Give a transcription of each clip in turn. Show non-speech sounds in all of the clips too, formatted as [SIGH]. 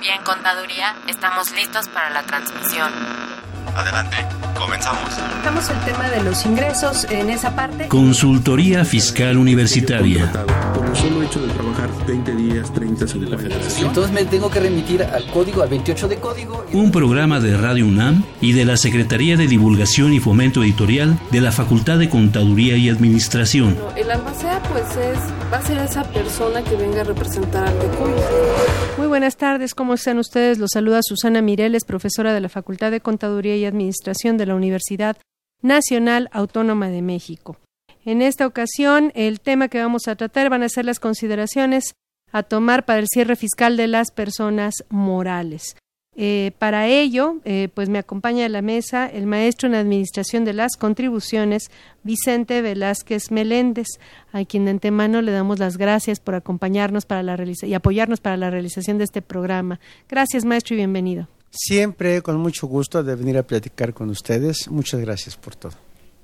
Bien, contaduría, estamos listos para la transmisión. Adelante, comenzamos. Tratamos el tema de los ingresos en esa parte. Consultoría Fiscal Universitaria. Por el solo hecho de trabajar 20 días, 30 sin la federación. Entonces me tengo que remitir al código, al 28 de código. Un programa de Radio UNAM y de la Secretaría de Divulgación y Fomento Editorial de la Facultad de Contaduría y Administración. El albacea pues es, va a ser esa persona que venga a representar al TECUM. Muy buenas tardes, ¿cómo están ustedes? Los saluda Susana Mireles, profesora de la Facultad de Contaduría y Administración de la Universidad Nacional Autónoma de México. En esta ocasión, el tema que vamos a tratar van a ser las consideraciones a tomar para el cierre fiscal de las personas morales. Eh, para ello, eh, pues me acompaña a la mesa el maestro en Administración de las Contribuciones, Vicente Velázquez Meléndez, a quien de antemano le damos las gracias por acompañarnos para la y apoyarnos para la realización de este programa. Gracias, maestro, y bienvenido. Siempre con mucho gusto de venir a platicar con ustedes. Muchas gracias por todo.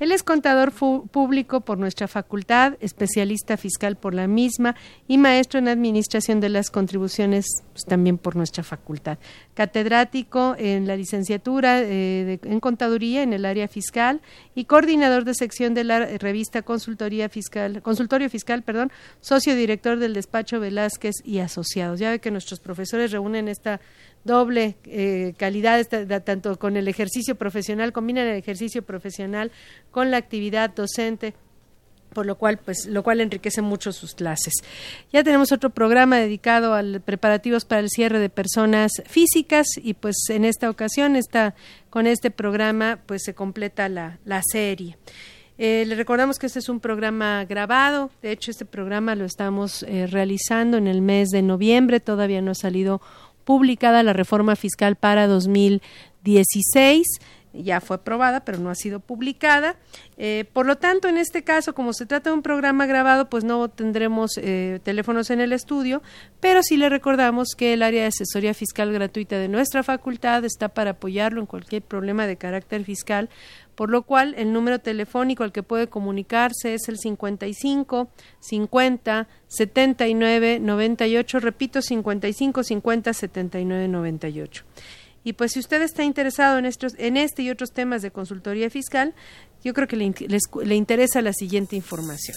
Él es contador público por nuestra facultad, especialista fiscal por la misma y maestro en administración de las contribuciones pues, también por nuestra facultad. Catedrático en la licenciatura eh, en contaduría en el área fiscal y coordinador de sección de la revista Consultoría Fiscal, Consultorio Fiscal, perdón, socio director del despacho Velázquez y Asociados. Ya ve que nuestros profesores reúnen esta doble eh, calidad, tanto con el ejercicio profesional, combinan el ejercicio profesional con la actividad docente por lo cual pues lo cual enriquece mucho sus clases. Ya tenemos otro programa dedicado a preparativos para el cierre de personas físicas y pues en esta ocasión está con este programa pues se completa la, la serie. Eh, le recordamos que este es un programa grabado, de hecho este programa lo estamos eh, realizando en el mes de noviembre, todavía no ha salido publicada la reforma fiscal para 2016 ya fue aprobada, pero no ha sido publicada. Eh, por lo tanto, en este caso, como se trata de un programa grabado, pues no tendremos eh, teléfonos en el estudio, pero sí le recordamos que el área de asesoría fiscal gratuita de nuestra facultad está para apoyarlo en cualquier problema de carácter fiscal por lo cual el número telefónico al que puede comunicarse es el 55 50 79 98, repito 55 50 79 98. Y pues si usted está interesado en, estos, en este y otros temas de consultoría fiscal, yo creo que le, le interesa la siguiente información.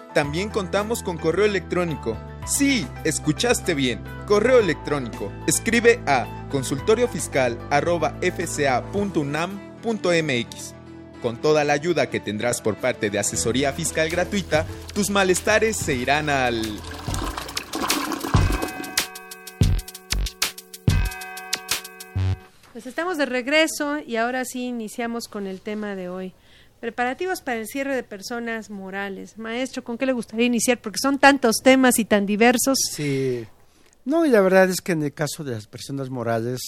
también contamos con correo electrónico. Sí, escuchaste bien. Correo electrónico. Escribe a consultoriofiscal.fca.unam.mx. Con toda la ayuda que tendrás por parte de asesoría fiscal gratuita, tus malestares se irán al... Pues estamos de regreso y ahora sí iniciamos con el tema de hoy. Preparativos para el cierre de personas morales. Maestro, ¿con qué le gustaría iniciar? Porque son tantos temas y tan diversos. Sí. No, y la verdad es que en el caso de las personas morales,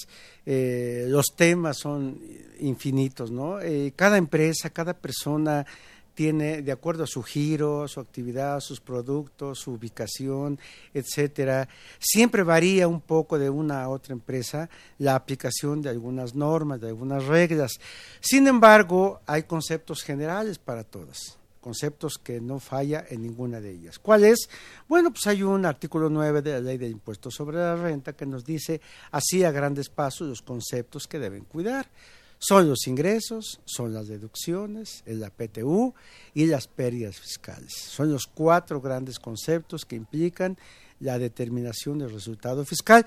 eh, los temas son infinitos, ¿no? Eh, cada empresa, cada persona tiene, de acuerdo a su giro, su actividad, sus productos, su ubicación, etcétera, siempre varía un poco de una a otra empresa la aplicación de algunas normas, de algunas reglas. Sin embargo, hay conceptos generales para todas conceptos que no falla en ninguna de ellas. ¿Cuál es? Bueno, pues hay un artículo 9 de la Ley de Impuestos sobre la Renta que nos dice así a grandes pasos los conceptos que deben cuidar. Son los ingresos, son las deducciones, es la PTU y las pérdidas fiscales. Son los cuatro grandes conceptos que implican la determinación del resultado fiscal.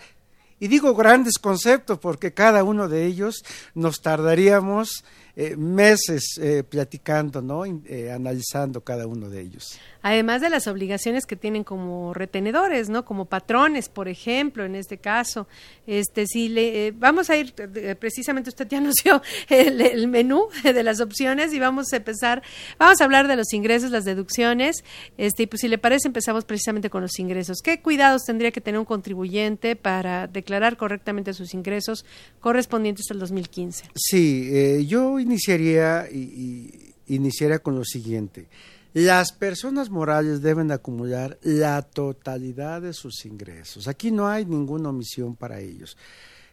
Y digo grandes conceptos porque cada uno de ellos nos tardaríamos eh, meses eh, platicando, ¿no? Eh, analizando cada uno de ellos. Además de las obligaciones que tienen como retenedores, ¿no? Como patrones, por ejemplo, en este caso. Este, si le, vamos a ir, precisamente usted ya [LAUGHS] nos dio el, menú de las opciones y vamos a empezar, vamos a hablar de los ingresos, las deducciones, este, y pues si le parece empezamos precisamente con los ingresos. ¿Qué cuidados tendría que tener un contribuyente para declarar correctamente sus ingresos correspondientes al 2015? Sí, yo iniciaría, y, iniciaría con lo siguiente. Las personas morales deben acumular la totalidad de sus ingresos. Aquí no hay ninguna omisión para ellos.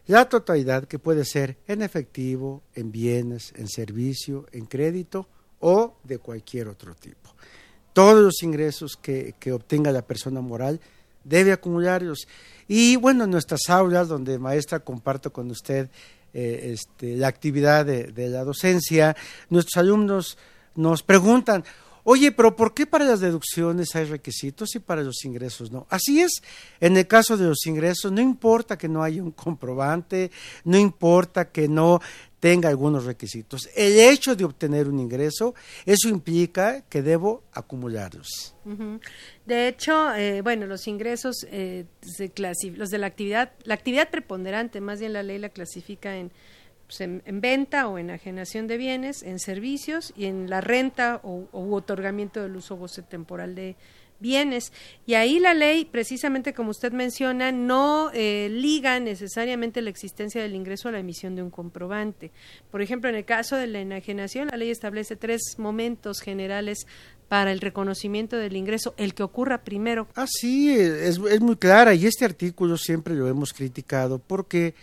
La totalidad que puede ser en efectivo, en bienes, en servicio, en crédito o de cualquier otro tipo. Todos los ingresos que, que obtenga la persona moral debe acumularlos. Y bueno, en nuestras aulas, donde maestra comparto con usted eh, este, la actividad de, la docencia, nuestros alumnos nos preguntan, oye, pero ¿por qué para las deducciones hay requisitos y para los ingresos no? Así es, en el caso de los ingresos, no importa que no haya un comprobante, no importa que no tenga algunos requisitos. El hecho de obtener un ingreso, eso implica que debo acumularlos. De hecho, eh, bueno, los ingresos, eh, los de la actividad, la actividad preponderante, más bien la ley la clasifica pues, en, en, venta o enajenación de bienes, en servicios y en la renta o, otorgamiento del uso goce temporal de, bienes. Y ahí la ley, precisamente como usted menciona, no eh, liga necesariamente la existencia del ingreso a la emisión de un comprobante. Por ejemplo, en el caso de la enajenación, la ley establece tres momentos generales para el reconocimiento del ingreso, el que ocurra primero. Ah, sí, es, es muy clara y este artículo siempre lo hemos criticado porque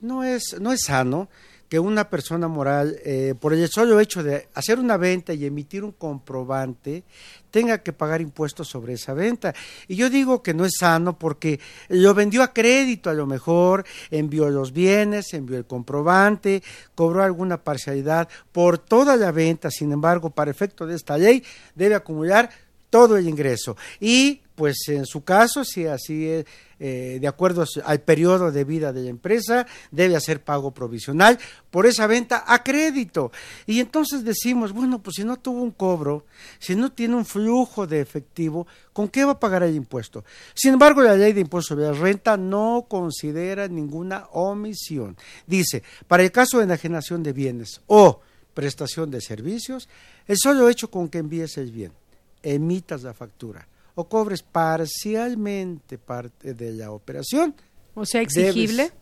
no es, no es sano que una persona moral, eh, por el solo hecho de hacer una venta y emitir un comprobante, tenga que pagar impuestos sobre esa venta. Y yo digo que no es sano porque lo vendió a crédito a lo mejor, envió los bienes, envió el comprobante, cobró alguna parcialidad por toda la venta, sin embargo, para efecto de esta ley, debe acumular todo el ingreso. Y pues en su caso, si así es, eh, de acuerdo al periodo de vida de la empresa, debe hacer pago provisional por esa venta a crédito. Y entonces decimos, bueno, pues si no tuvo un cobro, si no tiene un flujo de efectivo, ¿con qué va a pagar el impuesto? Sin embargo, la ley de impuesto sobre la renta no considera ninguna omisión. Dice, para el caso de enajenación de bienes o prestación de servicios, el solo hecho con que envíes el bien, emitas la factura, o cobres parcialmente parte de la operación. O sea, exigible.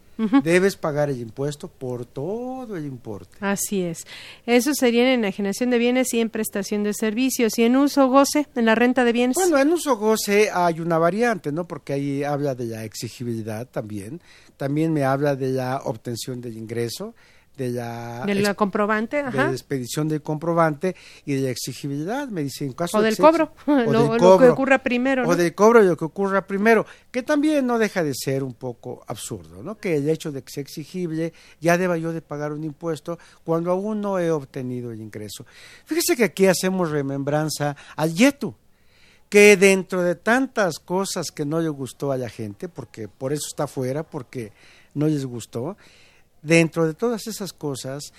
Debes, pagar el impuesto por todo el importe. Así es. Eso sería en enajenación de bienes y en prestación de servicios. ¿Y en uso goce, en la renta de bienes? Bueno, en uso goce hay una variante, ¿no? Porque ahí habla de la exigibilidad también. También me habla de la obtención del ingreso de la, comprobante, de la expedición del comprobante y de la exigibilidad, me dice en caso o del cobro, o [LAUGHS] lo, del cobro, que ocurra primero, o del cobro lo que ocurra primero, que también no deja de ser un poco absurdo, ¿no? Que el hecho de que sea exigible ya deba yo de pagar un impuesto cuando aún no he obtenido el ingreso. Fíjese que aquí hacemos remembranza al YETU, que dentro de tantas cosas que no le gustó a la gente, porque por eso está fuera, porque no les gustó, dentro de todas esas cosas,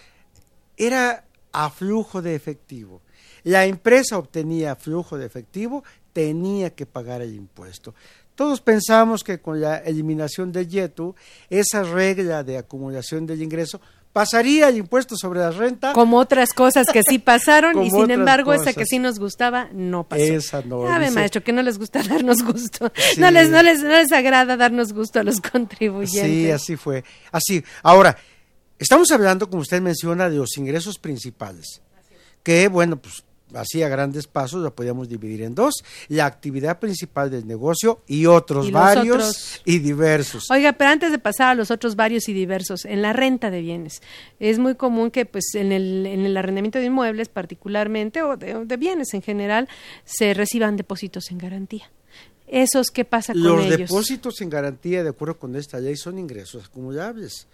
era a flujo de efectivo. La empresa obtenía flujo de efectivo, tenía que pagar el impuesto. Todos pensamos que con la eliminación del YETU, esa regla de acumulación del ingreso pasaría el impuesto sobre la renta. Como otras cosas que sí pasaron y sin embargo esa que sí nos gustaba no pasó. Esa no. Sabe, maestro, que no les gusta [LAUGHS] darnos gusto. No, les, no, les, no les agrada darnos gusto a los contribuyentes. Sí, así fue. Así. Ahora, estamos hablando, como usted menciona, de los ingresos principales. Que, bueno, pues así a grandes pasos lo podíamos dividir en dos, la actividad principal del negocio y otros Y los varios otros. y diversos. Oiga, pero antes de pasar a los otros varios y diversos, en la renta de bienes, es muy común que pues en el, en el arrendamiento de inmuebles particularmente o de, bienes en general se reciban depósitos en garantía. ¿Esos qué pasa con Los ellos? depósitos en garantía, de acuerdo con esta ley, son ingresos acumulables.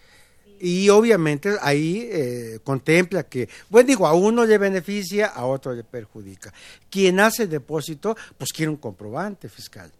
Y obviamente ahí eh, contempla que, bueno, digo, a uno le beneficia, a otro le perjudica. Quien hace el depósito, pues quiere un comprobante fiscal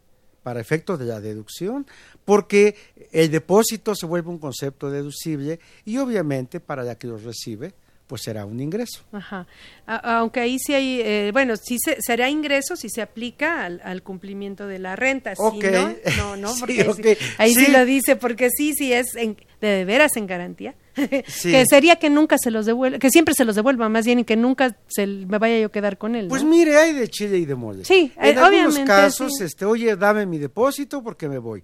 para efectos de la deducción, porque el depósito se vuelve un concepto deducible y obviamente para la que lo recibe, pues será un ingreso. Ajá. A- aunque ahí sí hay, eh, bueno, sí se, será ingreso si se aplica al, al cumplimiento de la renta. Si Ok. no, [LAUGHS] no, no, Sí, porque sí- ahí sí. Sí. lo dice, porque sí, sí es en- de, veras en garantía. [LAUGHS] Sí. que sería que nunca se los devuelva, que siempre se los devuelva, más bien y que nunca se me vaya yo a quedar con él. Pues mire, hay de chile y de mole. Sí, en eh, algunos obviamente, casos, este, oye, dame mi depósito porque me voy.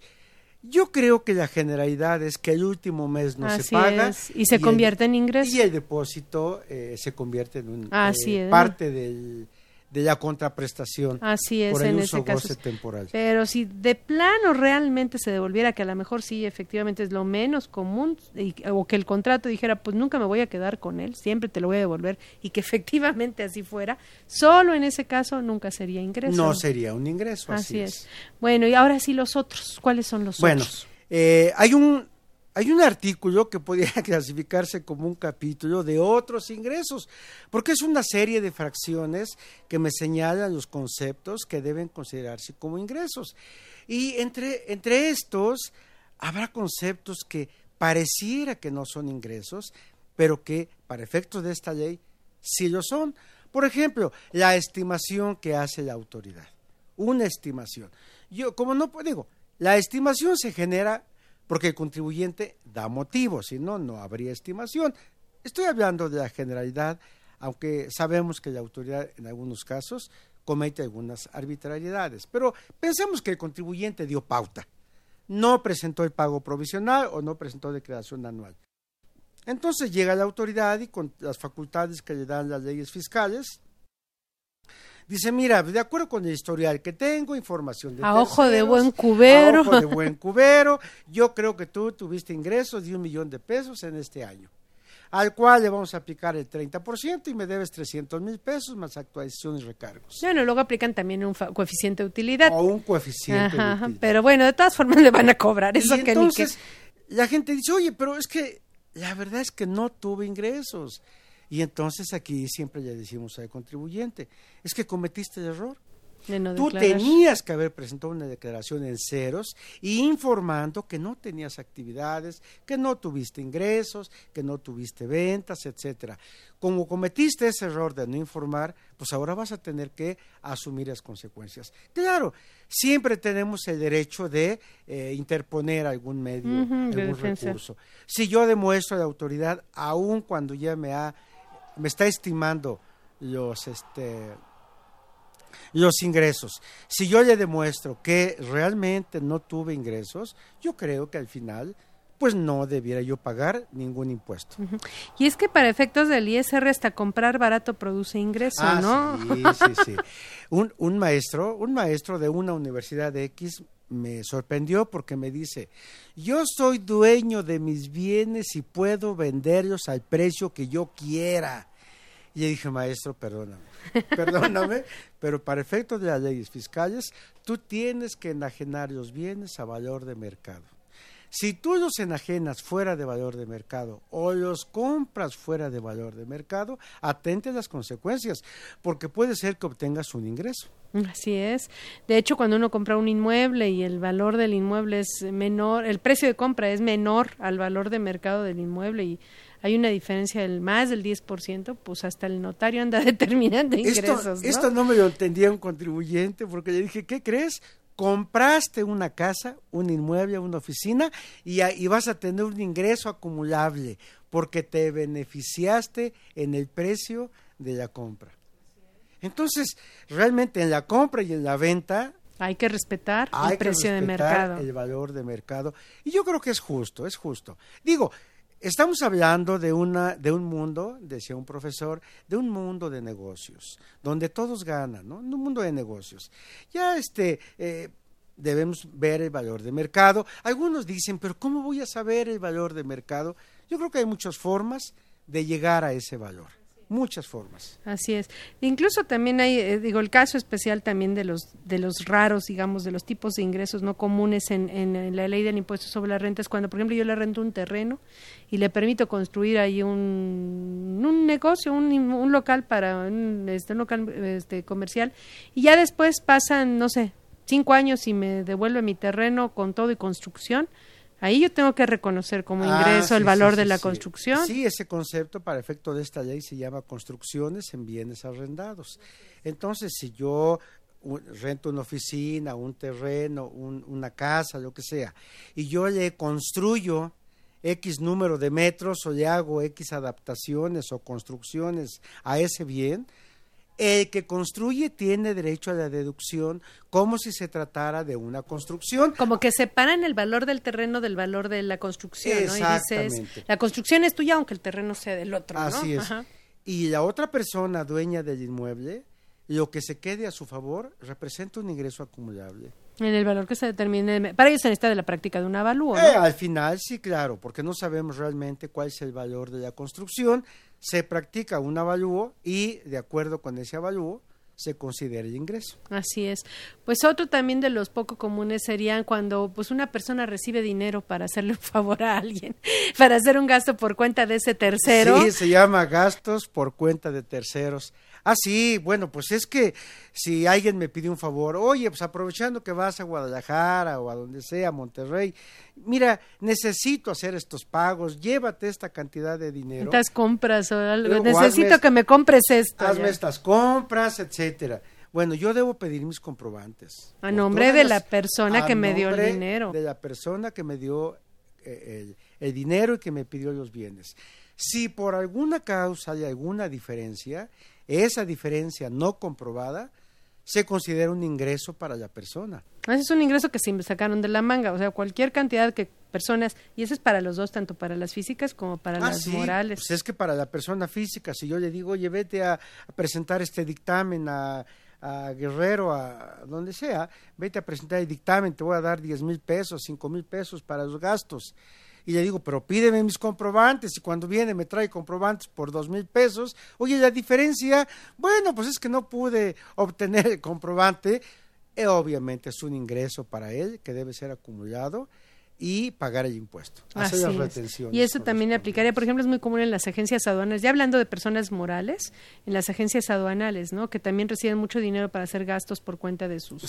Yo creo que la generalidad es que el último mes no Así se paga es, y se el- convierte en ingreso. y el depósito eh, se convierte en un, Así eh, parte del, de la contraprestación Así es, por el en uso ese caso. goce temporal. Pero si de plano realmente se devolviera, que a lo mejor sí, efectivamente es lo menos común, y- o que el contrato dijera, pues nunca me voy a quedar con él, siempre te lo voy a devolver, y que [LAUGHS] efectivamente así fuera, solo en ese caso nunca sería ingreso. No sería un ingreso, así, Así es. Bueno, y ahora sí los otros, ¿cuáles son los Bueno, otros? eh, hay un hay un artículo que podría [LAUGHS] clasificarse como un capítulo de otros ingresos, porque es una serie de fracciones que me señalan los conceptos que deben considerarse como ingresos. Y entre, entre estos habrá conceptos que pareciera que no son ingresos, pero que para efectos de esta ley sí lo son. Por ejemplo, la estimación que hace la autoridad. Una estimación. Yo, como no digo, la estimación se genera porque el contribuyente da motivos, si no, no habría estimación. Estoy hablando de la generalidad, aunque sabemos que la autoridad en algunos casos comete algunas arbitrariedades. Pero pensemos que el contribuyente dio pauta, no presentó el pago provisional o no presentó declaración anual. Entonces llega la autoridad y con las facultades que le dan las leyes fiscales, dice, mira, de acuerdo con el historial que tengo, información de A ojo de terceros, buen cubero. a ojo de buen [LAUGHS] cubero, yo creo que tú tuviste ingresos de un millón de pesos en este año, al cual le vamos a aplicar el 30% y me debes 300 mil pesos más actualización y recargos. Bueno, luego aplican también un coeficiente de utilidad. O un coeficiente. de Ajá, utilidad. pero bueno, de todas formas [LAUGHS] le van a cobrar eso y que entonces ni que... la gente dice, oye, pero es que la verdad es que no tuve ingresos. Y entonces aquí siempre le decimos al contribuyente, es que cometiste el error. de no Tú declarar. tenías que haber presentado una declaración en ceros y informando que no tenías actividades, que no tuviste ingresos, que no tuviste ventas, etcétera. Como cometiste ese error de no informar, pues ahora vas a tener que asumir las consecuencias. Claro, siempre tenemos el derecho de eh, interponer algún medio, algún recurso. Si yo demuestro a la autoridad, aun cuando ya me ha, me está estimando los este los ingresos. Si yo le demuestro que realmente no tuve ingresos, yo creo que al final pues no debiera yo pagar ningún impuesto. Y es que para efectos del ISR hasta comprar barato produce ingreso, Ah, ¿no? sí, sí, sí. Un, un maestro, un maestro de una universidad de X me sorprendió porque me dice, yo soy dueño de mis bienes y puedo venderlos al precio que yo quiera. Y le dije, maestro, perdóname, [LAUGHS] perdóname, pero para efectos de las leyes fiscales, tú tienes que enajenar los bienes a valor de mercado. Si tú los enajenas fuera de valor de mercado o los compras fuera de valor de mercado, atente a las consecuencias, porque puede ser que obtengas un ingreso. Así es. De hecho, cuando uno compra un inmueble y el valor del inmueble es menor, el precio de compra es menor al valor de mercado del inmueble y hay una diferencia del más del 10%, pues hasta el notario anda [LAUGHS] determinando ingresos. Esto, ¿no? esto no me lo entendía un contribuyente porque le dije, ¿qué crees? Compraste una casa, un inmueble, una oficina y, y vas a tener un ingreso acumulable porque te beneficiaste en el precio de la compra. Entonces, realmente en la compra y en la venta Hay que respetar hay el precio que de mercado. el valor de mercado. Y yo creo que es justo, es justo. Digo, Estamos hablando de una de un mundo, decía un profesor, de un mundo de negocios, donde todos ganan, ¿no? Un mundo de negocios. Ya este eh, debemos ver el valor de mercado. Algunos dicen, pero ¿cómo voy a saber el valor de mercado? Yo creo que hay muchas formas de llegar a ese valor muchas formas. Así es. Incluso también hay, eh, digo, el caso especial también de los de los raros, digamos, de los tipos de ingresos no comunes en, en, la ley del impuesto sobre la renta es cuando, por ejemplo, yo le rento un terreno y le permito construir ahí un, un negocio, un, un local para un, este, local este, comercial y ya después pasan, no sé, cinco años y me devuelve mi terreno con todo y construcción Ahí yo tengo que reconocer como ah, ingreso el valor de la construcción. Sí, ese concepto para efecto de esta ley se llama construcciones en bienes arrendados. Entonces, si yo rento una oficina, un terreno, una casa, lo que sea, y yo le construyo X número de metros o le hago X adaptaciones o construcciones a ese bien, el que construye tiene derecho a la deducción como si se tratara de una construcción. Como que separan el valor del terreno del valor de la construcción, ¿no? Y dices, la construcción es tuya aunque el terreno sea del otro, Así es. Y la otra persona dueña del inmueble, lo que se quede a su favor representa un ingreso acumulable. En el valor que se determine. Para ello se necesita de la práctica de un avalúo. Eh, al final, sí, claro, porque no sabemos realmente cuál es el valor de la construcción. Se practica un avalúo y, de acuerdo con ese avalúo, se considera el ingreso. Así es. Pues otro también de los poco comunes serían cuando pues una persona recibe dinero para hacerle un [LAUGHS] favor a alguien, para hacer un gasto por cuenta de ese tercero. Sí, se llama gastos por cuenta de terceros. Ah, sí, bueno, pues es que si alguien me pide un favor, oye, pues aprovechando que vas a Guadalajara o a donde sea, Monterrey, mira, necesito hacer estos pagos, llévate esta cantidad de dinero. Estas compras o algo, necesito que me compres esto. Hazme estas compras, etcétera. Bueno, yo debo pedir mis comprobantes. A nombre de la persona que me dio el dinero. De la persona que me dio eh, el dinero y que me pidió los bienes. Si por alguna causa hay alguna diferencia, esa diferencia no comprobada se considera un ingreso para la persona. Ese es un ingreso que se sacaron de la manga, o sea, cualquier cantidad de personas, y eso es para los dos, tanto para las físicas como para ah, las morales. Pues es que para la persona física, si yo le digo, oye, vete a, presentar este dictamen a, a Guerrero, a donde sea, vete a presentar el dictamen, te voy a dar diez mil pesos, cinco mil pesos para los gastos y le digo, pero pídeme mis comprobantes y cuando viene me trae comprobantes por dos mil pesos. Oye, la diferencia, bueno, pues es que no pude obtener el comprobante. Eh, obviamente es un ingreso para él que debe ser acumulado y pagar el impuesto. Hacer las Y eso también aplicaría, por ejemplo, es muy común en las agencias aduanas, ya hablando de personas morales, en las agencias aduanales, ¿no? Que también reciben mucho dinero para hacer gastos por cuenta de sus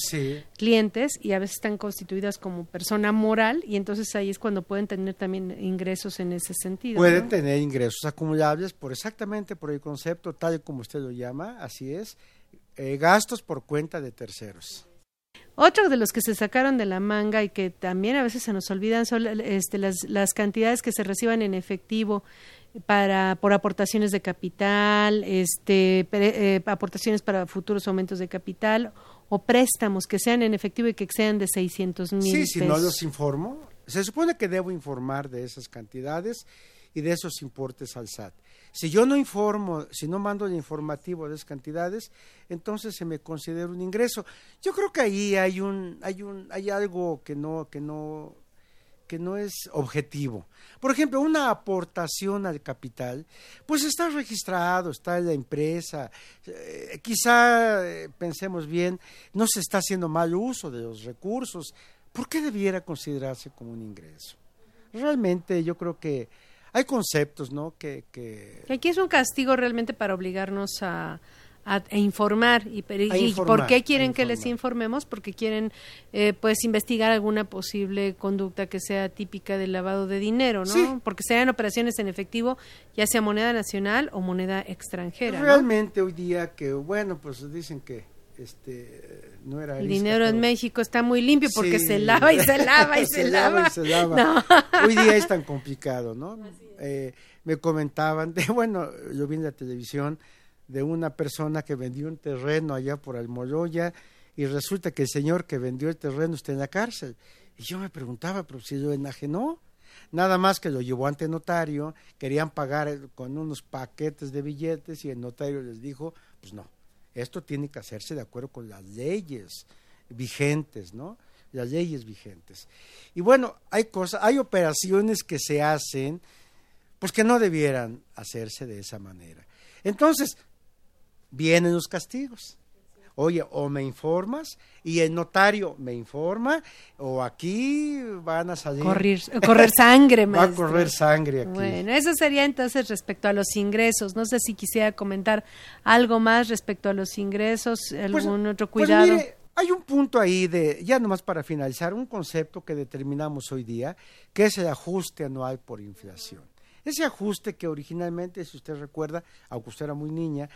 clientes y a veces están constituidas como persona moral y entonces ahí es cuando pueden tener también ingresos en ese sentido. Pueden tener ingresos acumulables por exactamente por el concepto tal como usted lo llama, así es, eh, gastos por cuenta de terceros. Otro de los que se sacaron de la manga y que también a veces se nos olvidan son este, las, las cantidades que se reciban en efectivo para por aportaciones de capital, este, eh, aportaciones para futuros aumentos de capital o préstamos que sean en efectivo y que sean de 600 mil. Sí, si no los informo, se supone que debo informar de esas cantidades y de esos importes al SAT. Si yo no informo, si no mando el informativo de esas cantidades, entonces se me considera un ingreso. Yo creo que ahí hay un, hay un, hay algo que no, que no, que no es objetivo. Por ejemplo, una aportación al capital, pues está registrado, está en la empresa. Eh, quizá eh, pensemos bien, no se está haciendo mal uso de los recursos. ¿Por qué debiera considerarse como un ingreso? Realmente yo creo que hay conceptos, ¿no? Que, que... Aquí es un castigo realmente para obligarnos a, a, informar y, por qué quieren que les informemos porque quieren eh, pues investigar alguna posible conducta que sea típica del lavado de dinero no porque sean operaciones en efectivo ya sea moneda nacional o moneda extranjera realmente hoy día que bueno pues dicen que este no era el dinero en México está muy limpio porque se lava y se lava y [LAUGHS] se, lava. [LAUGHS] Hoy día es tan complicado, ¿no? Eh, me comentaban, de, [LAUGHS] bueno, yo vi en la televisión de una persona que vendió un terreno allá por Almoloya y resulta que el señor que vendió el terreno está en la cárcel. Y yo me preguntaba, pero si lo enajenó. Nada más que lo llevó ante notario, querían pagar con unos paquetes de billetes y el notario les dijo, pues no, esto tiene que hacerse de acuerdo con las leyes vigentes, ¿no? Las leyes vigentes. Y bueno, hay cosas, hay operaciones que se hacen, pues que no debieran hacerse de esa manera. Entonces, vienen los castigos oye, o me informas y el notario me informa o aquí van a salir... Correr, correr sangre, [LAUGHS] Va a correr sangre aquí. Bueno, eso sería entonces respecto a los ingresos. No sé si quisiera comentar algo más respecto a los ingresos, Pues- algún otro pues cuidado. mire, hay un punto ahí de, ya nomás para finalizar, un concepto que determinamos hoy día, que es el ajuste anual por inflación. Ese ajuste que originalmente, si usted recuerda, aunque usted era muy niña,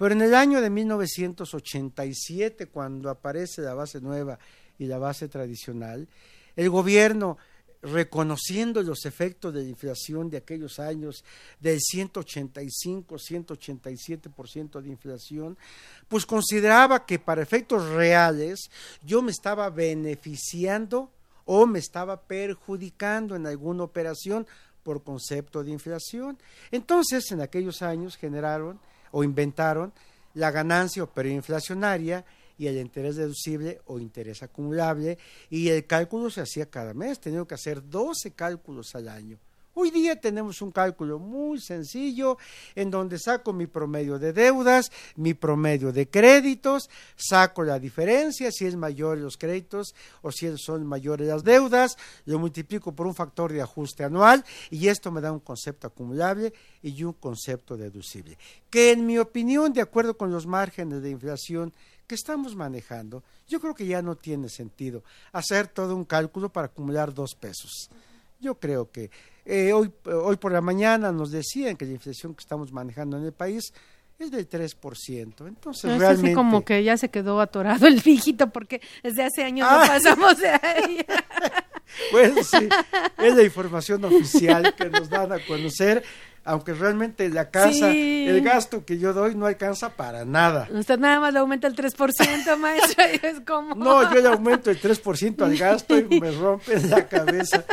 pero en el año de 1987, cuando aparece la base nueva y la base tradicional, el gobierno reconociendo los efectos de la inflación de aquellos años del 185, 187% de inflación, pues consideraba que para efectos reales yo me estaba beneficiando o me estaba perjudicando en alguna operación por concepto de inflación. Entonces, en aquellos años generaron o inventaron la ganancia operinflacionaria y el interés deducible o interés acumulable y el cálculo se hacía cada mes, tenía que hacer 12 cálculos al año. Hoy día tenemos un cálculo muy sencillo en donde saco mi promedio de deudas, mi promedio de créditos, saco la diferencia, si es mayor los créditos o si son mayores las deudas, lo multiplico por un factor de ajuste anual y esto me da un concepto acumulable y un concepto deducible. Que en mi opinión, de acuerdo con los márgenes de inflación que estamos manejando, yo creo que ya no tiene sentido hacer todo un cálculo para acumular dos pesos. Yo creo que eh, hoy, hoy por la mañana nos decían que la inflación que estamos manejando en el país es del 3%. Entonces, No, es realmente... así como que ya se quedó atorado el dígito porque desde hace años no Ah. pasamos de ahí. [LAUGHS] Pues sí, es la información oficial que nos dan a conocer, aunque realmente la casa, Sí. el gasto que yo doy no alcanza para nada. Usted nada más le aumenta el 3%, [LAUGHS] maestro, y es como... No, yo le aumento el 3% al gasto y me rompen la cabeza.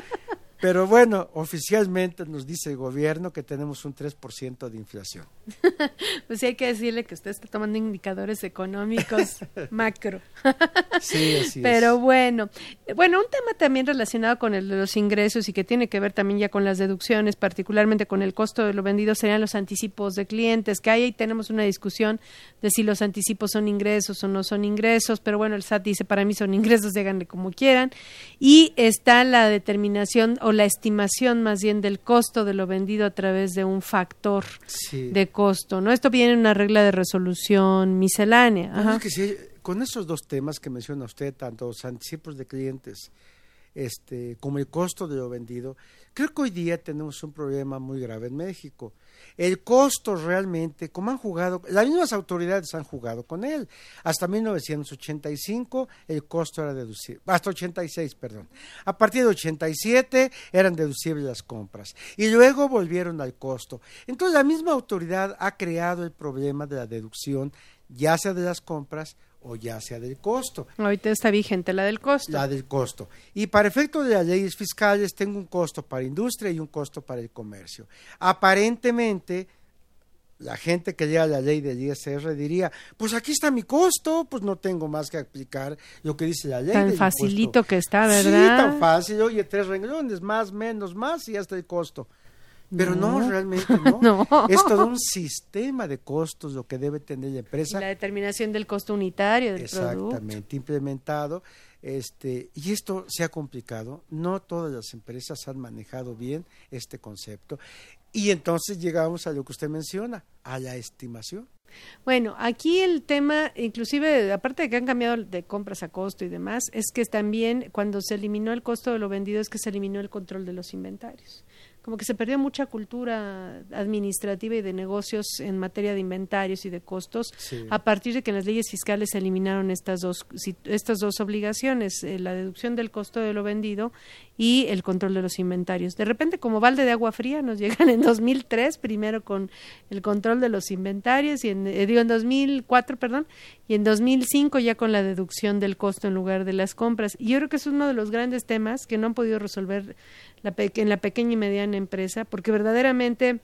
Pero bueno, oficialmente nos dice el gobierno que tenemos un 3% de inflación. [LAUGHS] Pues sí hay que decirle que usted está tomando indicadores económicos [LAUGHS] macro. Sí, así Pero es. bueno, bueno, un tema también relacionado con el de los ingresos y que tiene que ver también ya con las deducciones, particularmente con el costo de lo vendido, serían los anticipos de clientes, que ahí ahí tenemos una discusión de si los anticipos son ingresos o no son ingresos, pero bueno, el SAT dice para mí son ingresos, [LAUGHS] háganle como quieran. Y está la determinación o la estimación más bien del costo de lo vendido a través de un factor Sí. de costo, ¿no? Esto viene en una regla de resolución miscelánea. Bueno, Ajá. es que sí, con esos dos temas que menciona usted, tanto los anticipos de clientes este, como el costo de lo vendido, creo que hoy día tenemos un problema muy grave en México. El costo realmente, como han jugado, las mismas autoridades han jugado con él. Hasta 1985 el costo era deducible, hasta 86, perdón. A partir de 87 eran deducibles las compras y luego volvieron al costo. Entonces la misma autoridad ha creado el problema de la deducción, ya sea de las compras o ya sea del costo. Ahorita está vigente la del costo. La del costo. Y para efecto de las leyes fiscales tengo un costo para industria y un costo para el comercio. Aparentemente, la gente que lea la ley del ISR diría, pues aquí está mi costo, pues no tengo más que aplicar lo que dice la ley. Tan del facilito impuesto". que está, Sí, ¿verdad? tan fácil. Oye, tres renglones, más, menos, más y ya está el costo. Pero no, No. realmente no. [LAUGHS] No. Es todo un sistema de costos lo que debe tener la empresa. La determinación del costo unitario del producto. Exactamente, implementado. Este, y esto se ha complicado. No todas las empresas han manejado bien este concepto. Y entonces llegamos a lo que usted menciona, a la estimación. Bueno, aquí el tema, inclusive, aparte de que han cambiado de compras a costo y demás, es que también cuando se eliminó el costo de lo vendido es que se eliminó el control de los inventarios. Como que se perdió mucha cultura administrativa y de negocios en materia de inventarios y de costos Sí. a partir de que en las leyes fiscales se eliminaron estas dos estas dos obligaciones, eh, la deducción del costo de lo vendido y el control de los inventarios. De repente, como balde de agua fría, nos [LAUGHS] llegan en 2003, primero con el control de los inventarios, y en, eh, digo en 2004, perdón, y en 2005 ya con la deducción del costo en lugar de las compras. Y yo creo que es uno de los grandes temas que no han podido resolver la en la pequeña y mediana empresa, porque verdaderamente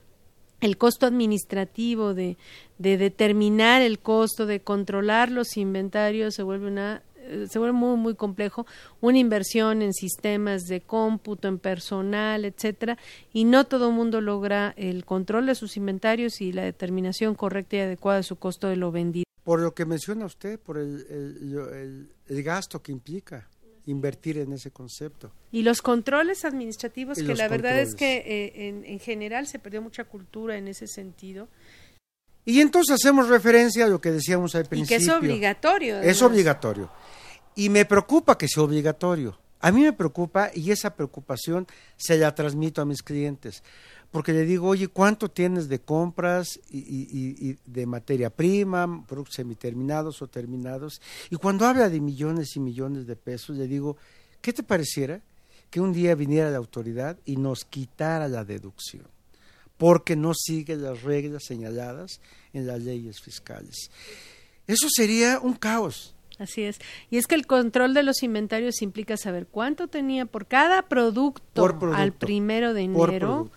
el costo administrativo de, de determinar el costo, de controlar los inventarios, se vuelve una eh, se vuelve muy muy complejo. Una inversión en sistemas de cómputo en personal etcétera y no todo el mundo logra el control de sus inventarios y la determinación correcta y adecuada de su costo de lo vendido. Por lo que menciona usted por el, el gasto que implica invertir en ese concepto. Y los controles administrativos, que la verdad es que eh, en, en, general se perdió mucha cultura en ese sentido. Y entonces hacemos referencia a lo que decíamos al principio. Y que es obligatorio. Es obligatorio. Y me preocupa que sea obligatorio. A mí me preocupa y esa preocupación se la transmito a mis clientes porque le digo, oye, ¿cuánto tienes de compras y, de materia prima, productos semiterminados o terminados? Y cuando habla de millones y millones de pesos, le digo, ¿qué te pareciera que un día viniera la autoridad y nos quitara la deducción? Porque no sigue las reglas señaladas en las leyes fiscales. Eso sería un caos. Así es. Y es que el control de los inventarios implica saber cuánto tenía por cada producto, al primero de enero,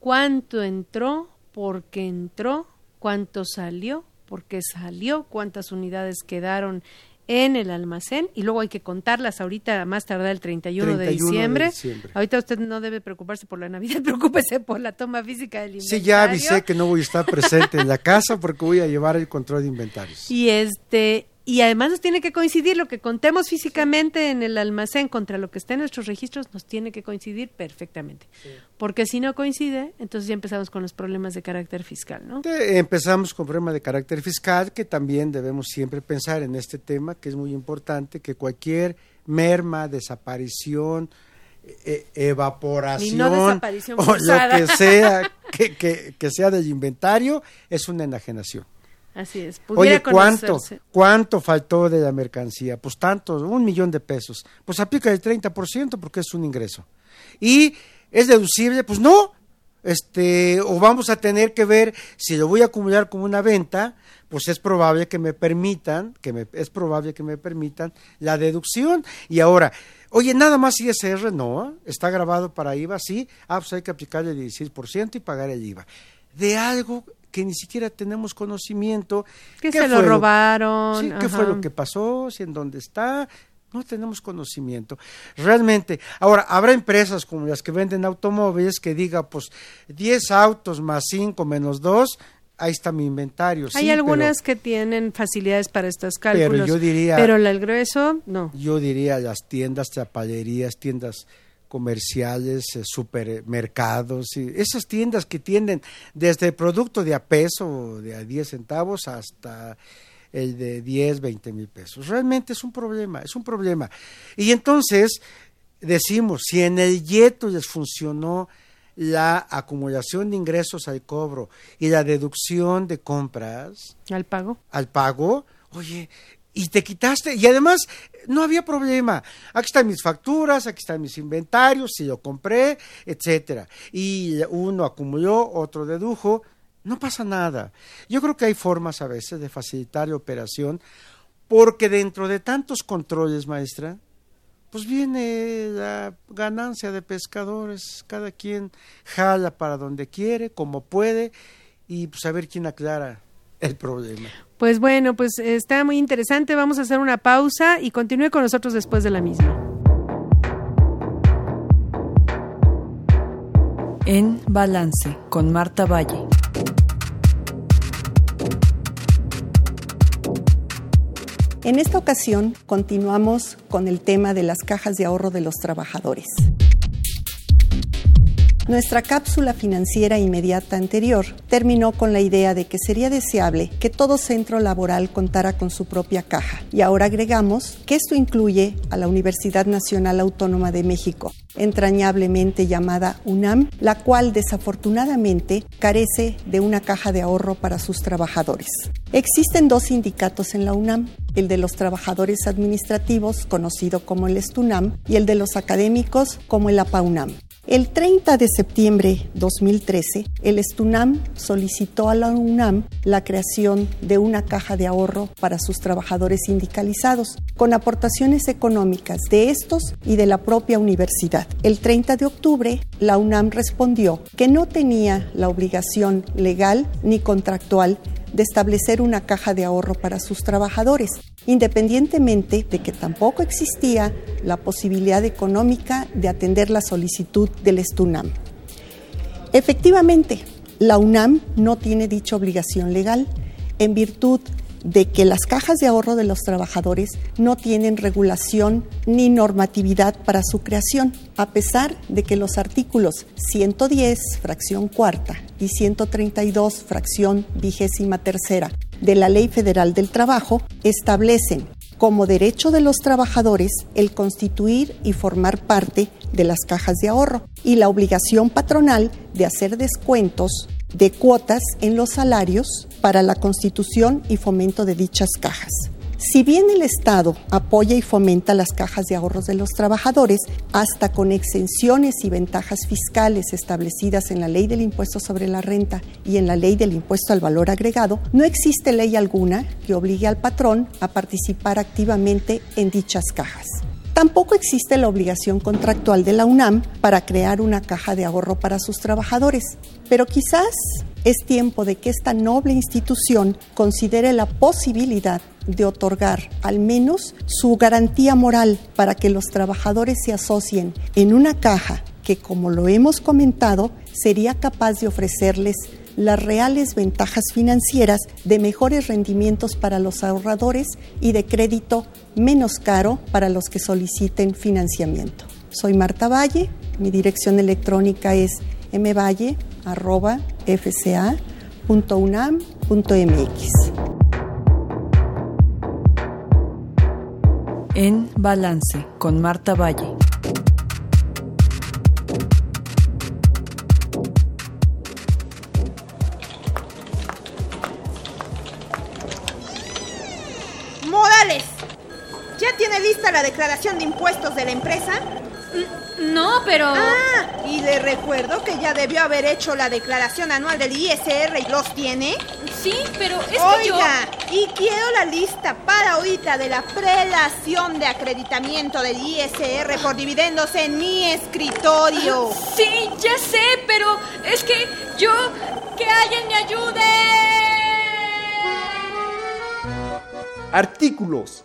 cuánto entró, por qué entró, cuánto salió, por qué salió, cuántas unidades quedaron en el almacén y luego hay que contarlas ahorita más tardar el 31, de, diciembre. Ahorita usted no debe preocuparse por la Navidad, [LAUGHS] preocúpese por la toma física del inventario. Sí, ya avisé que no voy a estar presente en la casa porque voy a llevar el control de inventarios. Y este y además nos tiene que coincidir lo que contemos físicamente en el almacén contra lo que está en nuestros registros, nos tiene que coincidir perfectamente. Porque si no coincide, entonces ya empezamos con los problemas de carácter fiscal, ¿no? Empezamos con problemas de carácter fiscal, que también debemos siempre pensar en este tema, que es muy importante, que cualquier merma, desaparición, e, e, evaporación o lo que sea [LAUGHS] que, que, que sea del inventario es una enajenación. Así es. Oye, ¿cuánto, ¿cuánto faltó de la mercancía? Pues tanto, un millón de pesos. Pues aplica el 30% porque es un ingreso. ¿Y es deducible? Pues no. Este, o vamos a tener que ver si lo voy a acumular como una venta, pues es probable que me permitan, que me, es probable que me permitan la deducción. Y ahora, oye, nada más ISR, no, está grabado para IVA, sí, ah, pues hay que aplicarle el 16% y pagar el IVA. De algo que ni siquiera tenemos conocimiento. Que se lo robaron. ¿Qué fue lo que pasó? ¿Si en dónde está? No tenemos conocimiento. Realmente, ahora, habrá empresas como las que venden automóviles que diga, pues, 10 autos más 5 menos 2, ahí está mi inventario. Hay algunas que tienen facilidades para estos cálculos. Pero yo diría... Pero el grueso, no. Yo diría las tiendas, chapalerías, tiendas comerciales, eh, supermercados, y esas tiendas que tienden desde el producto de a peso, de a 10 centavos, hasta el de 10, 20 mil pesos. Realmente es un problema, es un problema. Y entonces decimos, si en el YETO les funcionó la acumulación de ingresos al cobro y la deducción de compras. Al pago. Al pago. Oye, y te quitaste, y además no había problema. Aquí están mis facturas, aquí están mis inventarios, si lo compré, etcétera. Y uno acumuló, otro dedujo, no pasa nada. Yo creo que hay formas a veces de facilitar la operación, porque dentro de tantos controles, maestra, pues viene la ganancia de pescadores, cada quien jala para donde quiere, como puede, y pues a ver quién aclara el problema. Pues bueno, pues está muy interesante. Vamos a hacer una pausa y continúe con nosotros después de la misma. En Balance con Marta Valle. En esta ocasión continuamos con el tema de las cajas de ahorro de los trabajadores. Nuestra cápsula financiera inmediata anterior terminó con la idea de que sería deseable que todo centro laboral contara con su propia caja. Y ahora agregamos que esto incluye a la Universidad Nacional Autónoma de México, entrañablemente llamada UNAM, la cual desafortunadamente carece de una caja de ahorro para sus trabajadores. Existen dos sindicatos en la UNAM, el de los trabajadores administrativos, conocido como el ESTUNAM, y el de los académicos, como el APAUNAM. El 30 de septiembre 2013, el Estunam solicitó a la UNAM la creación de una caja de ahorro para sus trabajadores sindicalizados, con aportaciones económicas de estos y de la propia universidad. El 30 de octubre, la UNAM respondió que no tenía la obligación legal ni contractual de establecer una caja de ahorro para sus trabajadores, independientemente de que tampoco existía la posibilidad económica de atender la solicitud del Estunam. Efectivamente, la UNAM no tiene dicha obligación legal en virtud de que las cajas de ahorro de los trabajadores no tienen regulación ni normatividad para su creación, a pesar de que los artículos 110, fracción cuarta, y 132, fracción vigésima tercera de la Ley Federal del Trabajo establecen como derecho de los trabajadores el constituir y formar parte de las cajas de ahorro y la obligación patronal de hacer descuentos de cuotas en los salarios para la constitución y fomento de dichas cajas. Si bien el Estado apoya y fomenta las cajas de ahorros de los trabajadores, hasta con exenciones y ventajas fiscales establecidas en la ley del impuesto sobre la renta y en la ley del impuesto al valor agregado, no existe ley alguna que obligue al patrón a participar activamente en dichas cajas. Tampoco existe la obligación contractual de la UNAM para crear una caja de ahorro para sus trabajadores, pero quizás es tiempo de que esta noble institución considere la posibilidad de otorgar al menos su garantía moral para que los trabajadores se asocien en una caja que, como lo hemos comentado, sería capaz de ofrecerles las reales ventajas financieras de mejores rendimientos para los ahorradores y de crédito menos caro para los que soliciten financiamiento. Soy Marta Valle, mi dirección electrónica es mvalle.fca.unam.mx. En Balance con Marta Valle. Tiene lista la declaración de impuestos de la empresa? No, pero... Ah, y le recuerdo que ya debió haber hecho la declaración anual del ISR y los tiene. Sí, pero es Oiga, que yo... y quiero la lista para ahorita de la prelación de acreditamiento del ISR por dividendos en mi escritorio. Sí, ya sé, pero es que yo... ¡Que alguien me ayude! Artículos.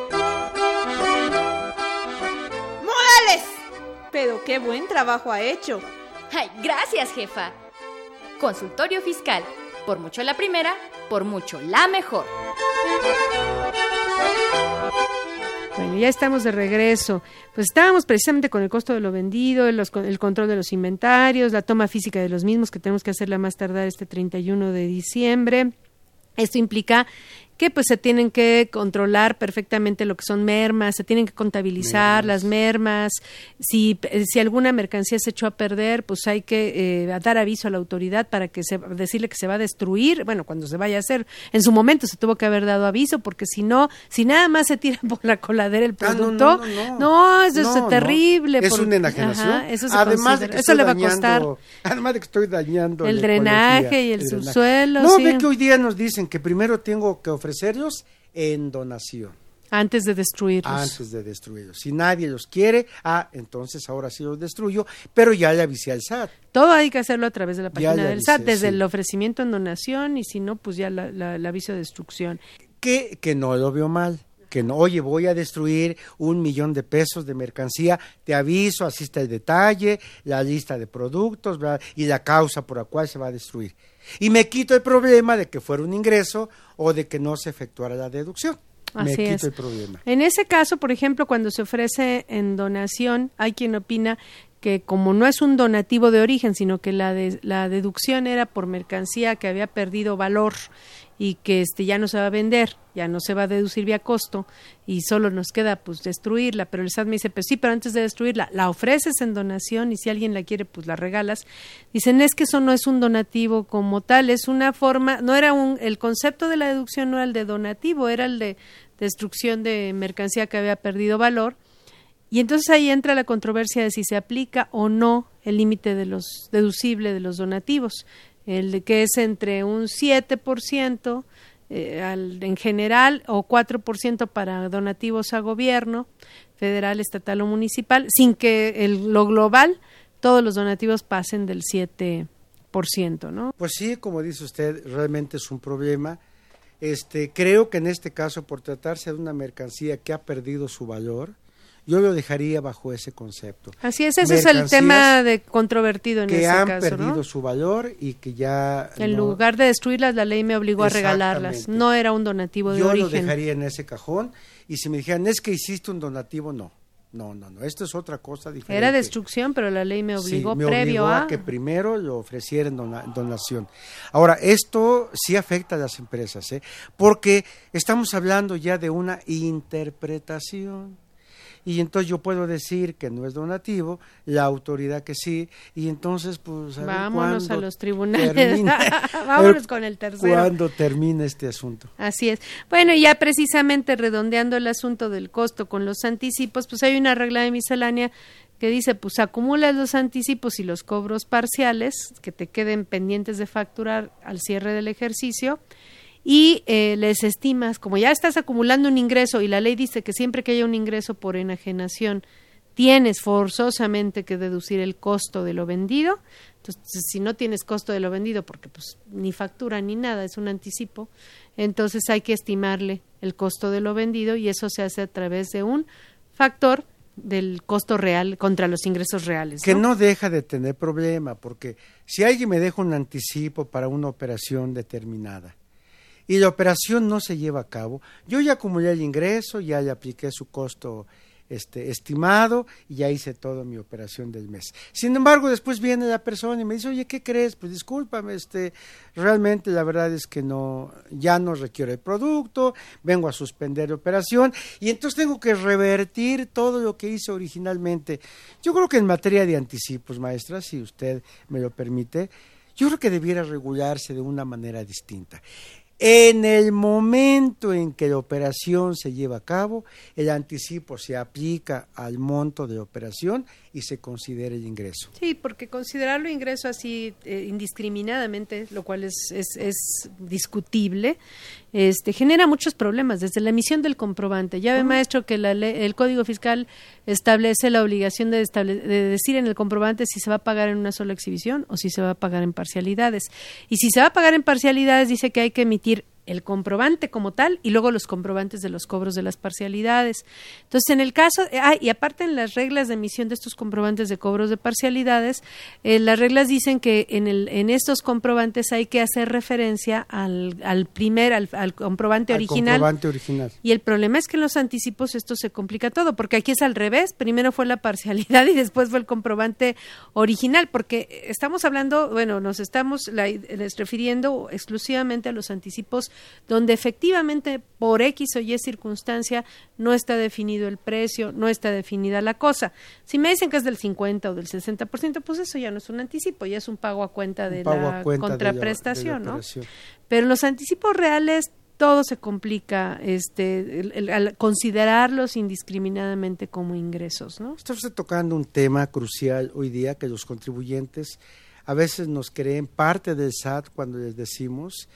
Pero qué buen trabajo ha hecho. Ay, gracias, jefa. Consultorio fiscal. Por mucho la primera, por mucho la mejor. Bueno, ya estamos de regreso. Pues estábamos precisamente con el costo de lo vendido, el, los- el control de los inventarios, la toma física de los mismos, que tenemos que hacerla más tardar este 31 de diciembre. Esto implica que pues se tienen que controlar perfectamente lo que son mermas, se tienen que contabilizar las mermas, si, eh, si alguna mercancía se echó a perder, pues hay que eh, dar aviso a la autoridad para que se, decirle que se va a destruir, bueno, cuando se vaya a hacer, en su momento se tuvo que haber dado aviso, porque si no, si nada más se tira [LAUGHS] por la coladera el Ah, no, producto, no, no, eso es no. terrible. Es por- una enajenación. Ajá, eso se además de que eso le va a costar. [LAUGHS] Además de que estoy dañando El drenaje ecología, y el subsuelo, No, sí. ve que hoy día nos dicen que primero tengo que ofrecerlos en donación. Antes de destruirlos. Antes de destruirlos. Si nadie los quiere, ah, entonces ahora sí los destruyo, pero ya le avisé al SAT. Todo hay que hacerlo a través de la página del avisé, SAT, desde sí. el ofrecimiento en donación y si no, pues ya la- la- el aviso de destrucción. que, que no lo veo mal. Que no, oye, voy a destruir un millón de pesos de mercancía, te aviso, así está el detalle, la lista de productos y la causa por la cual se va a destruir. Y me quito el problema de que fuera un ingreso o de que no se efectuara la deducción. me Así quito es. el problema. En ese caso, por ejemplo, cuando se ofrece en donación, hay quien opina que como no es un donativo de origen, sino que la, de, la deducción era por mercancía que había perdido valor y que este ya no se va a vender, ya no se va a deducir vía costo y solo nos queda pues destruirla, pero el SAT me dice, pues sí, pero antes de destruirla, la ofreces en donación y si alguien la quiere, pues la regalas. Dicen, es que eso no es un donativo como tal, es una forma, no era un, el concepto de la deducción no era el de donativo, era el de destrucción de mercancía que había perdido valor. Y entonces ahí entra la controversia de si se aplica o no el límite de los deducible de los donativos el que es entre un 7% eh, al, en general o 4% para donativos a gobierno federal, estatal o municipal, sin que el, lo global todos los donativos pasen del 7%, ¿no? Pues sí, como dice usted, realmente es un problema. Este, creo que en este caso, por tratarse de una mercancía que ha perdido su valor, yo lo dejaría bajo ese concepto. Así es, ese es el tema de controvertido en que ese han caso, perdido ¿no? su valor y que ya En no- lugar de destruirlas, la ley me obligó a regalarlas. No era un donativo de yo lo origen. dejaría en ese cajón y si me dijeran es que hiciste un donativo no no no no esto es otra cosa diferente Era destrucción, pero la ley me Sí, obligó me previo obligó a... a que primero lo ofreciera en dona- donación. Ahora, esto sí afecta a las empresas, ¿eh? porque estamos hablando ya de una interpretación. Y entonces yo puedo decir que no es donativo, la autoridad que sí, y entonces pues a ver Vámonos a los tribunales. [LAUGHS] [LAUGHS] Vámonos con el tercero. ¿Cuándo termina este asunto? Así es. Bueno, y ya precisamente redondeando el asunto del costo con los anticipos, pues hay una regla de miscelánea que dice, pues acumulas los anticipos y los cobros parciales que te queden pendientes de facturar al cierre del ejercicio y eh, les estimas, como ya estás acumulando un ingreso y la ley dice que siempre que haya un ingreso por enajenación, tienes forzosamente que deducir el costo de lo vendido. Entonces, si no tienes costo de lo vendido, porque pues ni factura ni nada, es un anticipo, entonces hay que estimarle el costo de lo vendido y eso se hace a través de un factor del costo real contra los ingresos reales. Que no deja de tener problema, porque si alguien me deja un anticipo para una operación determinada y la operación no se lleva a cabo, yo ya acumulé el ingreso, ya le apliqué su costo este, estimado y ya hice toda mi operación del mes. Sin embargo, después viene la persona y me dice, oye, ¿qué crees? Pues discúlpame, este, realmente la verdad es que no, ya no requiero el producto, vengo a suspender la operación y entonces tengo que revertir todo lo que hice originalmente. Yo creo que en materia de anticipos, maestra, si usted me lo permite, yo creo que debiera regularse de una manera distinta. En el momento en que la operación se lleva a cabo, el anticipo se aplica al monto de la operación y se considera el ingreso. Sí, porque considerarlo ingreso así eh, indiscriminadamente, lo cual es, es, es discutible, este, genera muchos problemas desde la emisión del comprobante. Ya ve, maestro, que la ley- el Código Fiscal establece la obligación de, estable- de decir en el comprobante si se va a pagar en una sola exhibición o si se va a pagar en parcialidades. Y si se va a pagar en parcialidades, dice que hay que emitir el comprobante como tal y luego los comprobantes de los cobros de las parcialidades. Entonces, en el caso, eh, ah, y aparte en las reglas de emisión de estos comprobantes de cobros de parcialidades, eh, las reglas dicen que en, el, en estos comprobantes hay que hacer referencia al, al primer, al, al comprobante Al original. comprobante original. Y el problema es que en los anticipos esto se complica todo, porque aquí es al revés, primero fue la parcialidad y después fue el comprobante original, porque estamos hablando, bueno, nos estamos la- les refiriendo exclusivamente a los anticipos donde efectivamente por X o Y circunstancia no está definido el precio, no está definida la cosa. Si me dicen que es del 50 o del 60%, pues eso ya no es un anticipo, ya es un pago a cuenta de la de contraprestación, de la ¿no? Pero los anticipos reales todo se complica este el- el- al considerarlos indiscriminadamente como ingresos, ¿no? Está usted tocando un tema crucial hoy día que los contribuyentes a veces nos creen parte del SAT cuando les decimos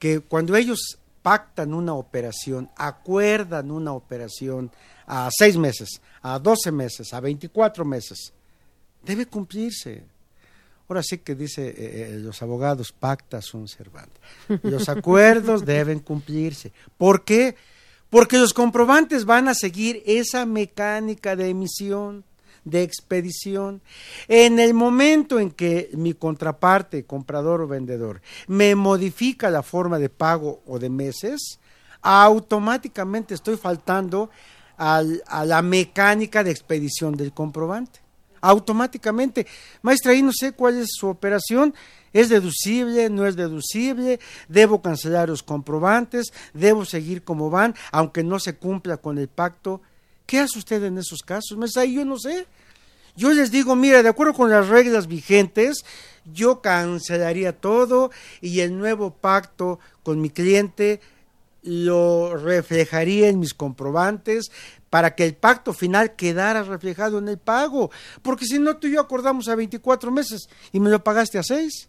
que cuando ellos pactan una operación, acuerdan una operación a seis meses, a doce meses, a veinticuatro meses, debe cumplirse. Ahora sí que dice eh, eh, los abogados, pacta sunt servanda. Los [LAUGHS] acuerdos deben cumplirse. ¿Por qué? Porque los comprobantes van a seguir esa mecánica de emisión, de expedición. En el momento en que mi contraparte, comprador o vendedor, me modifica la forma de pago o de meses, automáticamente estoy faltando al- a la mecánica de expedición del comprobante. automáticamente. Maestra, ahí no sé cuál es su operación. ¿Es deducible? ¿No es deducible? ¿Debo cancelar los comprobantes? ¿Debo seguir como van, aunque no se cumpla con el pacto? ¿Qué hace usted en esos casos? Maestra, yo no sé. Yo les digo, mira, de acuerdo con las reglas vigentes, yo cancelaría todo y el nuevo pacto con mi cliente lo reflejaría en mis comprobantes para que el pacto final quedara reflejado en el pago. Porque si no, tú y yo acordamos a 24 meses y me lo pagaste a 6.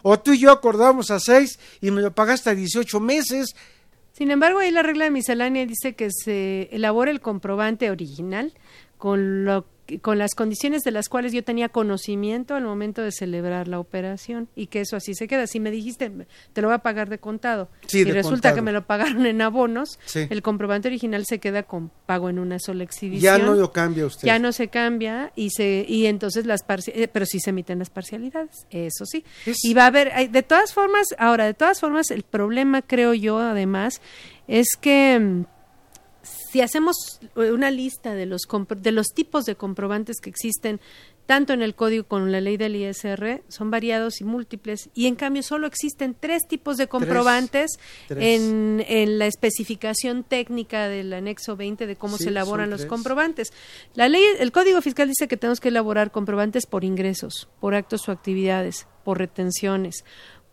O tú y yo acordamos a 6 y me lo pagaste a 18 meses. Sin embargo, ahí la regla de miscelánea dice que se elabora el comprobante original con lo con las condiciones de las cuales yo tenía conocimiento al momento de celebrar la operación y que eso así se queda. Si me dijiste, te lo voy a pagar de contado y resulta que me lo pagaron en abonos, el comprobante original se queda con pago en una sola exhibición. Ya no lo cambia usted. Ya no se cambia y se y entonces las eh, pero sí se emiten las parcialidades, eso sí. Y va a haber de todas formas, ahora de todas formas el problema creo yo además es que mm, si hacemos una lista de los, de los tipos de comprobantes que existen tanto en el código como en la ley del ISR, son variados y múltiples, y en cambio solo existen tres tipos de comprobantes En, en, la especificación técnica del anexo 20 de cómo se elaboran los comprobantes. La ley, el código fiscal dice que tenemos que elaborar comprobantes por ingresos, por actos o actividades, por retenciones,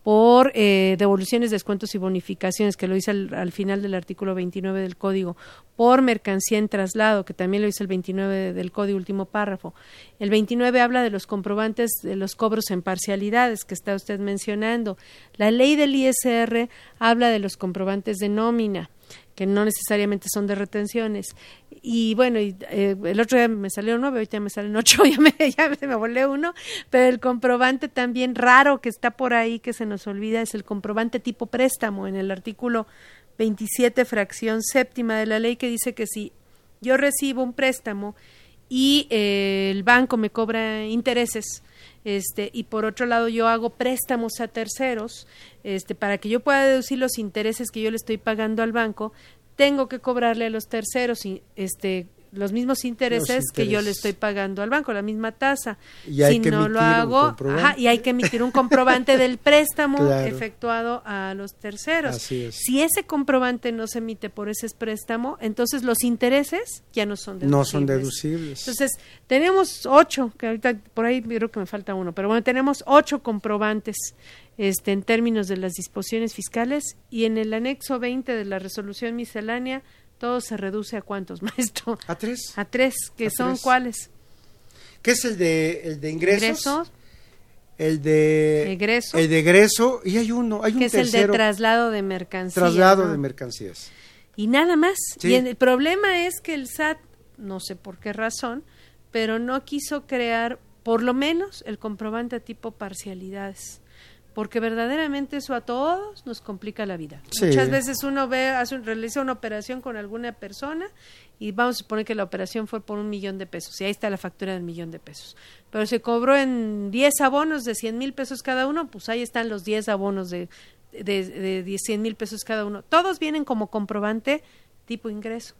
por eh, devoluciones, descuentos y bonificaciones, que lo dice al, final del artículo 29 del Código, por mercancía en traslado, que también lo dice el 29 del Código, último párrafo. El 29 habla de los comprobantes de los cobros en parcialidades, que está usted mencionando. La ley del ISR habla de los comprobantes de nómina que no necesariamente son de retenciones. Y bueno, y, eh, el otro día me salieron nueve, ahorita me salen ocho, [LAUGHS] ya me, ya me volé uno, pero el comprobante también raro que está por ahí, que se nos olvida, es el comprobante tipo préstamo en el artículo 27, fracción séptima de la ley, que dice que si yo recibo un préstamo y eh, el banco me cobra intereses, este, y por otro lado yo hago préstamos a terceros, este, para que yo pueda deducir los intereses que yo le estoy pagando al banco, tengo que cobrarle a los terceros este, los mismos intereses, que yo le estoy pagando al banco, la misma tasa. si no lo hago, y hay que emitir un comprobante del [LAUGHS] préstamo efectuado a los terceros. Si ese comprobante no se emite por ese préstamo, entonces los intereses ya no son deducibles. No son deducibles. Entonces, tenemos ocho, que ahorita por ahí creo que me falta uno, pero bueno, tenemos ocho comprobantes este, en términos de las disposiciones fiscales y en el anexo 20 de la resolución miscelánea todo se reduce a cuántos, [LAUGHS] maestro? A tres. A tres, que son cuáles? ¿Qué es el de, el de ingresos? El de egreso. El de egreso y hay uno, hay un que es el de traslado de mercancías. Traslado de mercancías. Y nada más. Y el problema es que el SAT, no sé por qué razón, pero no quiso crear por lo menos el comprobante tipo parcialidades porque verdaderamente eso a todos nos complica la vida. Muchas veces uno ve, hace, realiza una operación con alguna persona y vamos a suponer que la operación fue por un millón de pesos y ahí está la factura del millón de pesos. Pero se cobró en 10 abonos de 100 mil pesos cada uno, pues ahí están los 10 abonos de, de, de 100 mil pesos cada uno. Todos vienen como comprobante tipo ingreso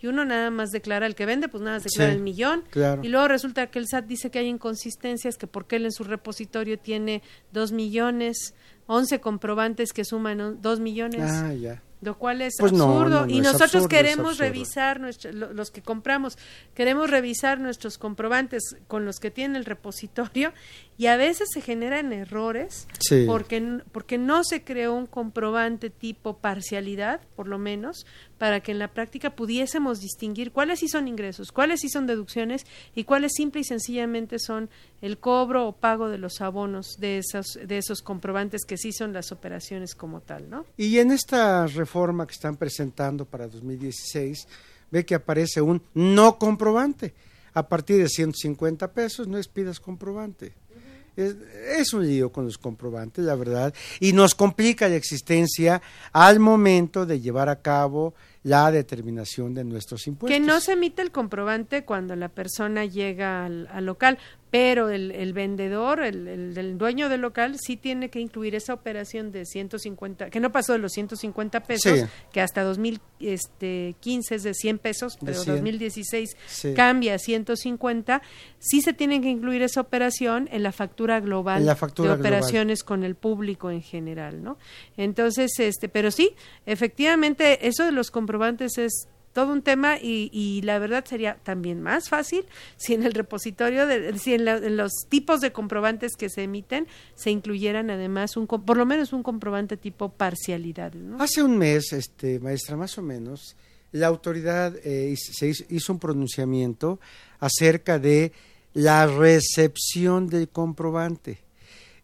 y uno nada más declara el que vende, pues nada más declara el millón. Y luego resulta que el SAT dice que hay inconsistencias, que porque él en su repositorio tiene dos millones, once comprobantes que suman dos millones. Ah, ya. Lo cual es pues absurdo. y nosotros queremos revisar los que compramos queremos revisar nuestros comprobantes con los que tiene el repositorio y a veces se generan errores porque porque no se creó un comprobante tipo parcialidad por lo menos para que en la práctica pudiésemos distinguir cuáles sí son ingresos cuáles sí son deducciones y cuáles simple y sencillamente son el cobro o pago de los abonos de esos de esos comprobantes que sí son las operaciones como tal no y en esta reforma que están presentando para 2016, ve que aparece un no comprobante. A partir de 150 pesos no expidas comprobante. Es, un lío con los comprobantes, la verdad, y nos complica la existencia al momento de llevar a cabo la determinación de nuestros impuestos. Que no se emite el comprobante cuando la persona llega al local, pero el, el vendedor, el, el, el dueño del local, sí tiene que incluir esa operación de 150, que no pasó de los 150 pesos, Sí. que hasta 2015 es de 100 pesos, pero 100. 2016 Sí. cambia a 150, sí se tiene que incluir esa operación en la factura global En la factura de global. operaciones con el público en general, ¿no? Entonces, este, pero sí, efectivamente, eso de los comprobantes es todo un tema y, y la verdad sería también más fácil si en el repositorio, de, si en, la- los tipos de comprobantes que se emiten se incluyeran además un, por lo menos un comprobante tipo parcialidades, ¿no? Hace un mes, este, maestra, más o menos, la autoridad eh, se hizo, hizo un pronunciamiento acerca de la recepción del comprobante.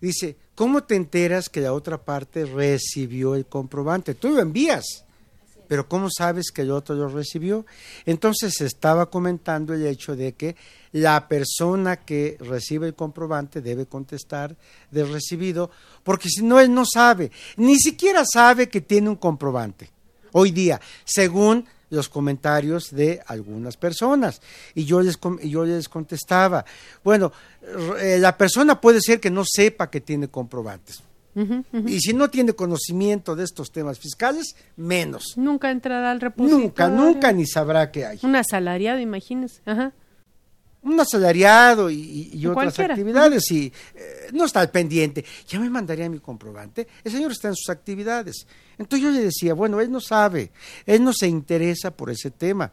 Dice, ¿cómo te enteras que la otra parte recibió el comprobante? Tú lo envías, pero ¿cómo sabes que el otro lo recibió? Entonces estaba comentando el hecho de que la persona que recibe el comprobante debe contestar de recibido, porque si no, él no sabe, ni siquiera sabe que tiene un comprobante hoy día, según los comentarios de algunas personas. Y yo les, yo les contestaba, bueno, eh, la persona puede ser que no sepa que tiene comprobantes. Y si no tiene conocimiento de estos temas fiscales, menos. Nunca entrará al repositorio. Nunca, nunca ni sabrá que hay. Un asalariado, imagínese. Ajá. Un asalariado y, otras Cualquiera. actividades y eh, no está al pendiente. Ya me mandaría mi comprobante. El señor está en sus actividades. Entonces yo le decía, bueno, él no sabe, él no se interesa por ese tema.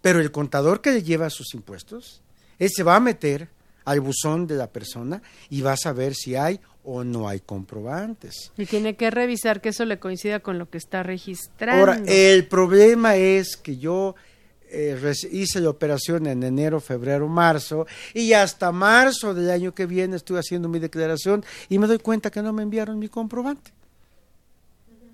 Pero el contador que le lleva sus impuestos, él se va a meter al buzón de la persona y va a saber si hay o no hay comprobantes. Y tiene que revisar que eso le coincida con lo que está registrando. Ahora, el problema es que yo eh, hice la operación en enero, febrero, marzo, y hasta marzo del año que viene estuve haciendo mi declaración y me doy cuenta que no me enviaron mi comprobante.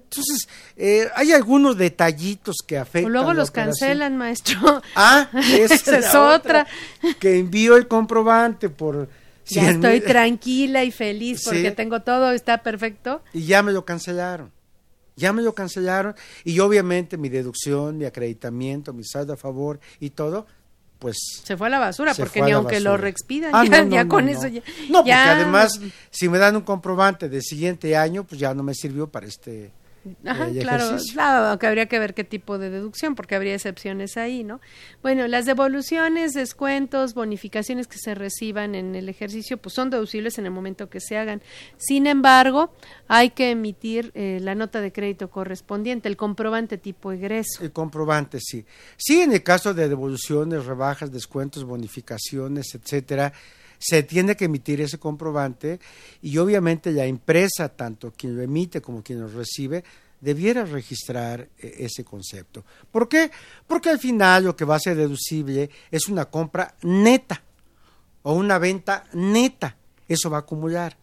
Entonces, eh, hay algunos detallitos que afectan. o luego los cancelan, maestro. Ah, esa, [LAUGHS] Esa es otra. Que envío el comprobante por... Ya 100 estoy mil- tranquila y feliz porque Sí. tengo todo, está perfecto. y ya me lo cancelaron. Ya me lo cancelaron y obviamente mi deducción, mi acreditamiento, mi saldo a favor y todo, pues Se fue a la basura porque ni aunque lo reexpidan, Ah, ya, no, no, ya no, con eso ya. No, porque ya- además si me dan un comprobante del siguiente año, pues ya no me sirvió para este Ajá, el claro, ejercicio. claro, que habría que ver qué tipo de deducción, porque habría excepciones ahí, ¿no? Bueno, las devoluciones, descuentos, bonificaciones que se reciban en el ejercicio, pues son deducibles en el momento que se hagan. Sin embargo, hay que emitir eh, la nota de crédito correspondiente, el comprobante tipo egreso. El comprobante, sí. Sí, en el caso de devoluciones, rebajas, descuentos, bonificaciones, etcétera, se tiene que emitir ese comprobante y obviamente la empresa, tanto quien lo emite como quien lo recibe, debiera registrar eh, ese concepto. ¿Por qué? Porque al final lo que va a ser deducible es una compra neta o una venta neta. Eso va a acumular.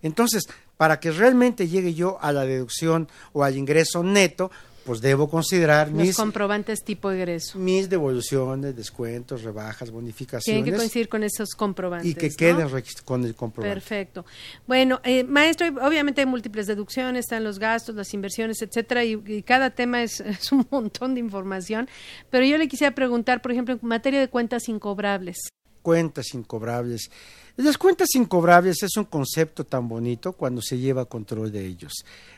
Entonces, para que realmente llegue yo a la deducción o al ingreso neto, pues debo considerar Los mis, comprobantes tipo egreso. mis devoluciones, descuentos, rebajas, bonificaciones. Tienen que coincidir con esos comprobantes. y que ¿no? queden con el comprobante. Perfecto. Bueno, eh, maestro, obviamente hay múltiples deducciones, están los gastos, las inversiones, etcétera, y, y cada tema es, [LAUGHS] es un montón de información. Pero yo le quisiera preguntar, por ejemplo, en materia de cuentas incobrables. Cuentas incobrables. Las cuentas incobrables es un concepto tan bonito cuando se lleva control de ellos.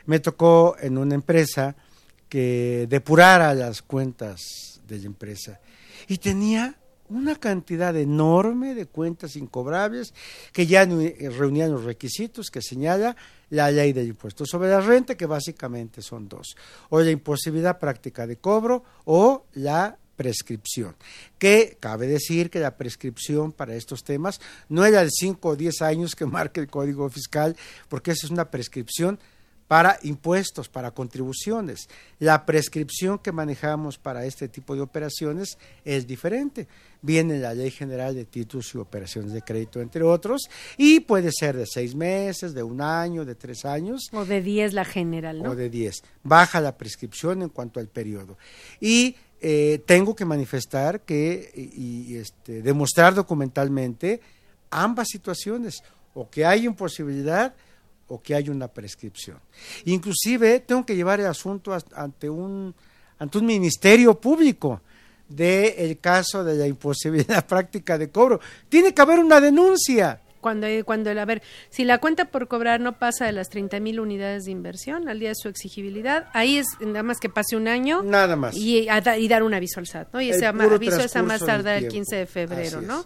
Me tocó en una empresa que depurara las cuentas de la empresa y tenía una cantidad enorme de cuentas incobrables que ya eh, reunían los requisitos que señala la ley del impuesto sobre la renta, que básicamente son dos, o la imposibilidad práctica de cobro o la prescripción. Que cabe decir que la prescripción para estos temas no era de 5 o 10 años que marca el Código Fiscal, porque esa es una prescripción para impuestos, para contribuciones. La prescripción que manejamos para este tipo de operaciones es diferente. Viene la Ley General de Títulos y Operaciones de Crédito, entre otros, y puede ser de seis meses, de un año, de tres años O de 10 la general, ¿no? o de 10. Baja la prescripción en cuanto al periodo. Y eh, tengo que manifestar que y, y, este, demostrar documentalmente ambas situaciones, o que hay imposibilidad o que hay una prescripción. Inclusive tengo que llevar el asunto as- ante un ante un ministerio público del caso de la imposibilidad [LAUGHS] práctica de cobro. Tiene que haber una denuncia. Cuando, cuando, a ver, si la cuenta por cobrar no pasa de las 30 mil unidades de inversión al día de su exigibilidad, ahí es nada más que pase un año. Nada más. Y, y dar un aviso al SAT, ¿no? Y ese aviso es a más tardar el 15 de febrero, ¿no?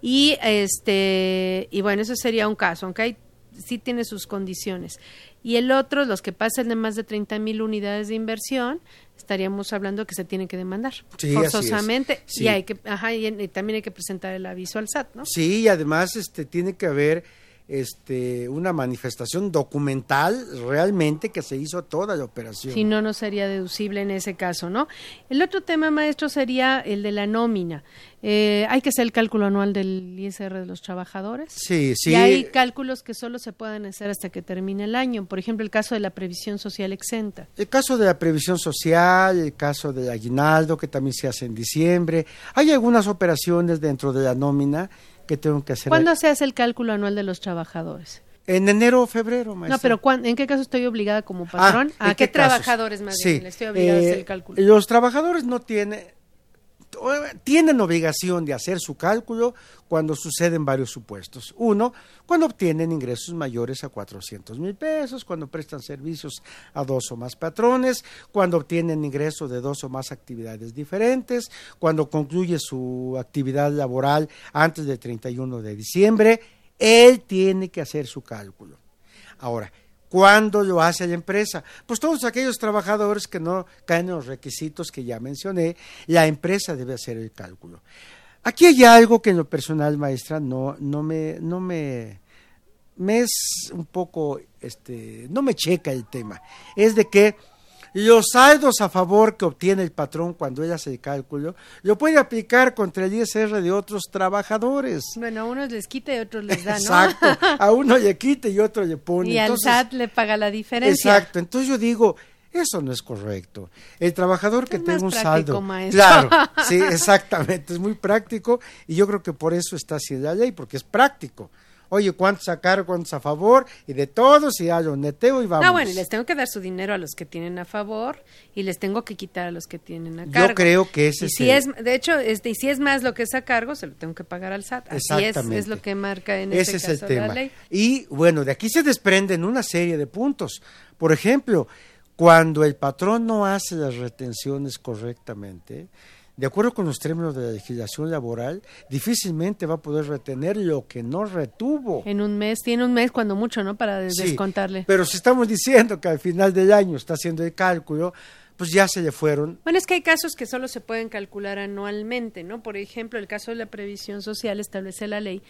Y, este, y bueno, eso sería un caso, aunque hay, sí tiene sus condiciones. Y el otro, los que pasen de más de 30 mil unidades de inversión, estaríamos hablando que se tiene que demandar forzosamente y hay que ajá, y, también hay que presentar el aviso al SAT, ¿no? Sí, y además este tiene que haber este una manifestación documental realmente que se hizo toda la operación. Si no no sería deducible en ese caso, ¿no? El otro tema maestro sería el de la nómina. Eh, hay que hacer el cálculo anual del ISR de los trabajadores. Sí, sí. Y hay cálculos que solo se pueden hacer hasta que termine el año. Por ejemplo, el caso de la previsión social exenta. El caso de la previsión social, el caso del aguinaldo, que también se hace en diciembre. Hay algunas operaciones dentro de la nómina que tengo que hacer. ¿Cuándo se hace el cálculo anual de los trabajadores? En enero o febrero, maestra. No, pero ¿en qué caso estoy obligada como patrón? Ah, ¿A qué, trabajadores más bien estoy obligada a hacer el eh, cálculo? Los trabajadores no tienen tienen obligación de hacer su cálculo cuando suceden varios supuestos. Uno, cuando obtienen ingresos mayores a 400 mil pesos, cuando prestan servicios a dos o más patrones, cuando obtienen ingresos de dos o más actividades diferentes, cuando concluye su actividad laboral antes del 31 de diciembre, él tiene que hacer su cálculo. Ahora, ¿Cuándo lo hace la empresa? Pues todos aquellos trabajadores que no caen en los requisitos que ya mencioné, la empresa debe hacer el cálculo. Aquí hay algo que en lo personal, maestra, no, no me, no me, me es un poco, este, no me checa el tema. Es de que los saldos a favor que obtiene el patrón cuando ella hace el cálculo, lo puede aplicar contra el ISR de otros trabajadores. Bueno, a unos les quita y otros les da, ¿no? Exacto, a [LAUGHS] uno le quita y otro le pone. Y al SAT le paga la diferencia. Exacto, entonces yo digo, eso no es correcto. El trabajador que tenga un saldo. Maestro. Claro, [LAUGHS] sí, exactamente, es muy práctico y yo creo que por eso está así la ley, porque es práctico oye, cuántos a cargo, cuántos a favor, y de todos, y un neteo y vamos. No, bueno, y les tengo que dar su dinero a los que tienen a favor y les tengo que quitar a los que tienen a cargo. Yo creo que ese y si es, de hecho, este, y si es más lo que es a cargo, se lo tengo que pagar al SAT. Así es, es lo que marca en ese, ese es el tema. la ley. Y bueno, de aquí se desprenden una serie de puntos. Por ejemplo, cuando el patrón no hace las retenciones correctamente, de acuerdo con los términos de la legislación laboral, difícilmente va a poder retener lo que no retuvo. En un mes, tiene un mes cuando mucho, ¿no? Para descontarle. Pero si estamos diciendo que al final del año está haciendo el cálculo, pues ya se le fueron. Bueno, es que hay casos que solo se pueden calcular anualmente, ¿no? Por ejemplo, el caso de la previsión social establece la ley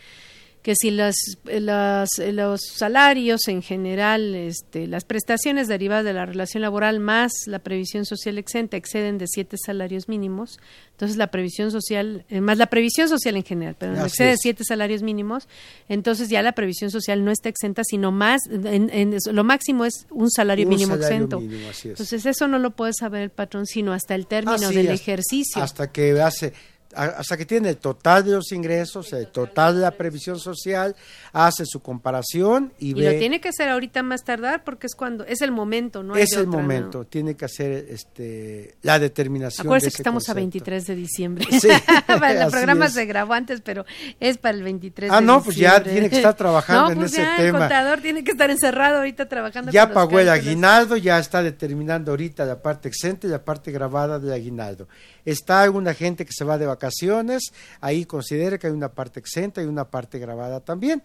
que si las, las, los salarios en general, este, las prestaciones derivadas de la relación laboral más la previsión social exenta exceden de siete salarios mínimos, entonces la previsión social, eh, más la previsión social en general, pero excede siete salarios mínimos, entonces ya la previsión social no está exenta, sino más, en, lo máximo es un salario mínimo exento. entonces eso no lo puede saber el patrón, sino hasta el término del ejercicio. Hasta que hace hasta que tiene el total de los ingresos, el total de la previsión social, hace su comparación y, ve. Y lo tiene que hacer ahorita más tardar porque es cuando es el momento, no es el momento. Tiene que hacer este la determinación. Acuérdese que estamos a 23 de diciembre. Sí, [LAUGHS] el programa se grabó antes, pero es para el 23 ah, de no, pues ya tiene que estar trabajando [LAUGHS] en pues ese ya, tema. El contador tiene que estar encerrado ahorita trabajando. Ya pagó el aguinaldo, ya está determinando ahorita la parte exenta y la parte grabada del aguinaldo. Está alguna gente que se va de vacaciones ahí considere que hay una parte exenta y una parte grabada también.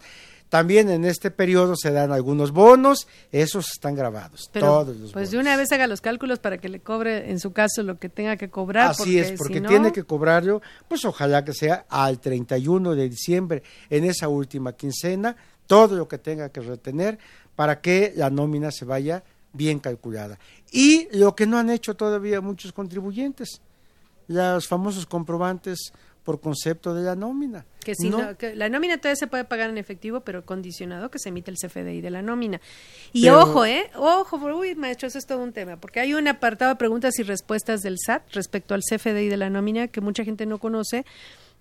También en este periodo se dan algunos bonos, esos están grabados, todos los Pues de una vez haga los cálculos para que le cobre en su caso lo que tenga que cobrar. Así es, porque tiene que cobrarlo, pues ojalá que sea al 31 de diciembre, en esa última quincena, todo lo que tenga que retener para que la nómina se vaya bien calculada. Y lo que no han hecho todavía muchos contribuyentes, los famosos comprobantes por concepto de la nómina. Que, si no, que la nómina todavía se puede pagar en efectivo, pero condicionado que se emite el CFDI de la nómina. Y ojo, ¿eh? Ojo, uy, maestro, eso es todo un tema, porque hay un apartado de preguntas y respuestas del SAT respecto al CFDI de la nómina que mucha gente no conoce,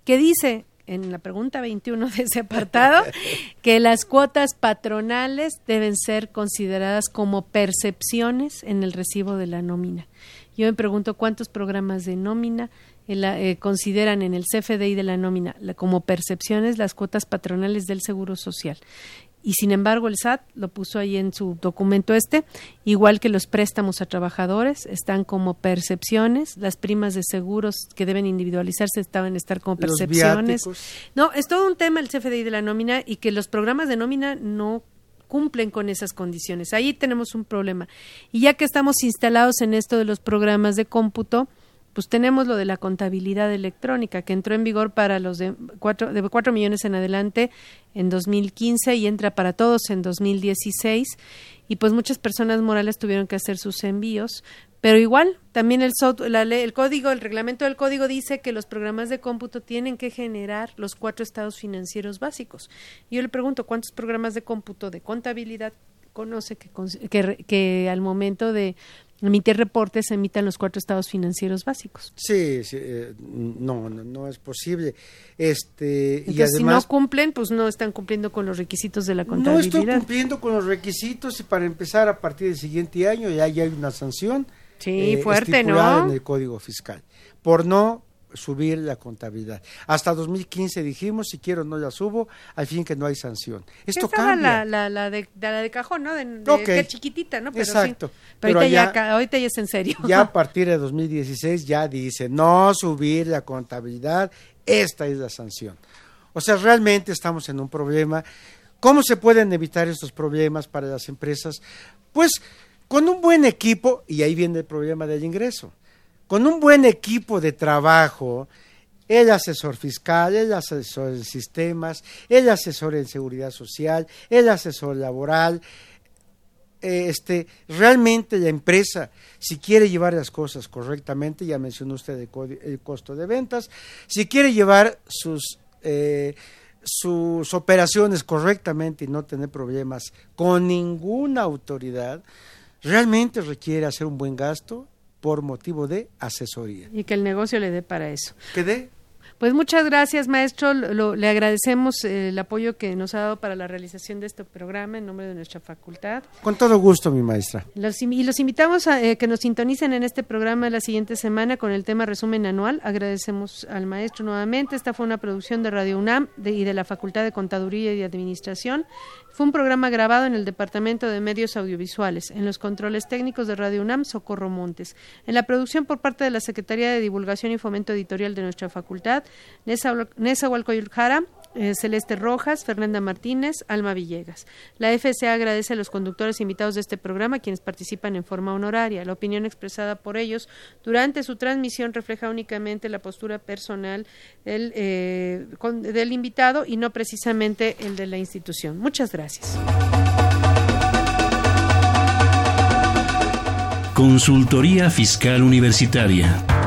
que dice en la pregunta 21 de ese apartado [LAUGHS] que las cuotas patronales deben ser consideradas como percepciones en el recibo de la nómina. Yo me pregunto cuántos programas de nómina eh, consideran en el CFDI de la nómina como percepciones las cuotas patronales del Seguro Social y sin embargo el SAT lo puso ahí en su documento este, igual que los préstamos a trabajadores están como percepciones, las primas de seguros que deben individualizarse estaban estar como percepciones. No, es todo un tema el CFDI de la nómina y que los programas de nómina no cumplen con esas condiciones. Ahí tenemos un problema. Y ya que estamos instalados en esto de los programas de cómputo, pues tenemos lo de la contabilidad electrónica que entró en vigor para los de cuatro, de cuatro millones en adelante en 2015 y entra para todos en 2016 y pues muchas personas morales tuvieron que hacer sus envíos. Pero igual también el, la el código el reglamento del código dice que los programas de cómputo tienen que generar los cuatro estados financieros básicos. Yo le pregunto cuántos programas de cómputo de contabilidad conoce que, que al momento de emitir reportes se emitan los cuatro estados financieros básicos. Sí, eh, no, no, es posible. Este, y además, si no cumplen, pues no están cumpliendo con los requisitos de la contabilidad. No están cumpliendo con los requisitos y para empezar a partir del siguiente año ya, hay una sanción. Sí, eh, fuerte, ¿no? En el Código Fiscal por no subir la contabilidad. Hasta 2015 dijimos, si quiero no la subo, al fin que no hay sanción. Esto cambia. La, la, de, la de cajón, ¿no? De, que chiquitita, ¿no? Pero Exacto. Pero, ahorita, ya, ahorita ya es en serio. Ya a [LAUGHS] partir de 2016 ya dice, no subir la contabilidad, esta es la sanción. O sea, realmente estamos en un problema. ¿Cómo se pueden evitar estos problemas para las empresas? Pues con un buen equipo, y ahí viene el problema del ingreso con un buen equipo de trabajo, el asesor fiscal, el asesor en sistemas, el asesor en seguridad social, el asesor laboral, este, realmente la empresa, si quiere llevar las cosas correctamente, ya mencionó usted el, costo de ventas, si quiere llevar sus, eh, sus operaciones correctamente y no tener problemas con ninguna autoridad, realmente requiere hacer un buen gasto, por motivo de asesoría. Y que el negocio le dé para eso. ¿Que dé? Pues muchas gracias, maestro. le agradecemos eh, el apoyo que nos ha dado para la realización de este programa en nombre de nuestra facultad. Con todo gusto, mi maestra. y los invitamos a eh, que nos sintonicen en este programa la siguiente semana con el tema resumen anual. Agradecemos al maestro nuevamente. Esta fue una producción de Radio UNAM y de la Facultad de Contaduría y Administración. Fue un programa grabado en el Departamento de Medios Audiovisuales, en los controles técnicos de Radio UNAM, Socorro Montes, en la producción por parte de la Secretaría de Divulgación y Fomento Editorial de nuestra facultad, Nesa Jara, eh, Celeste Rojas, Fernanda Martínez, Alma Villegas. La FCA agradece a los conductores invitados de este programa quienes participan en forma honoraria. La opinión expresada por ellos durante su transmisión refleja únicamente la postura personal del, eh, del invitado y no precisamente el de la institución. Muchas gracias. Consultoría Fiscal Universitaria.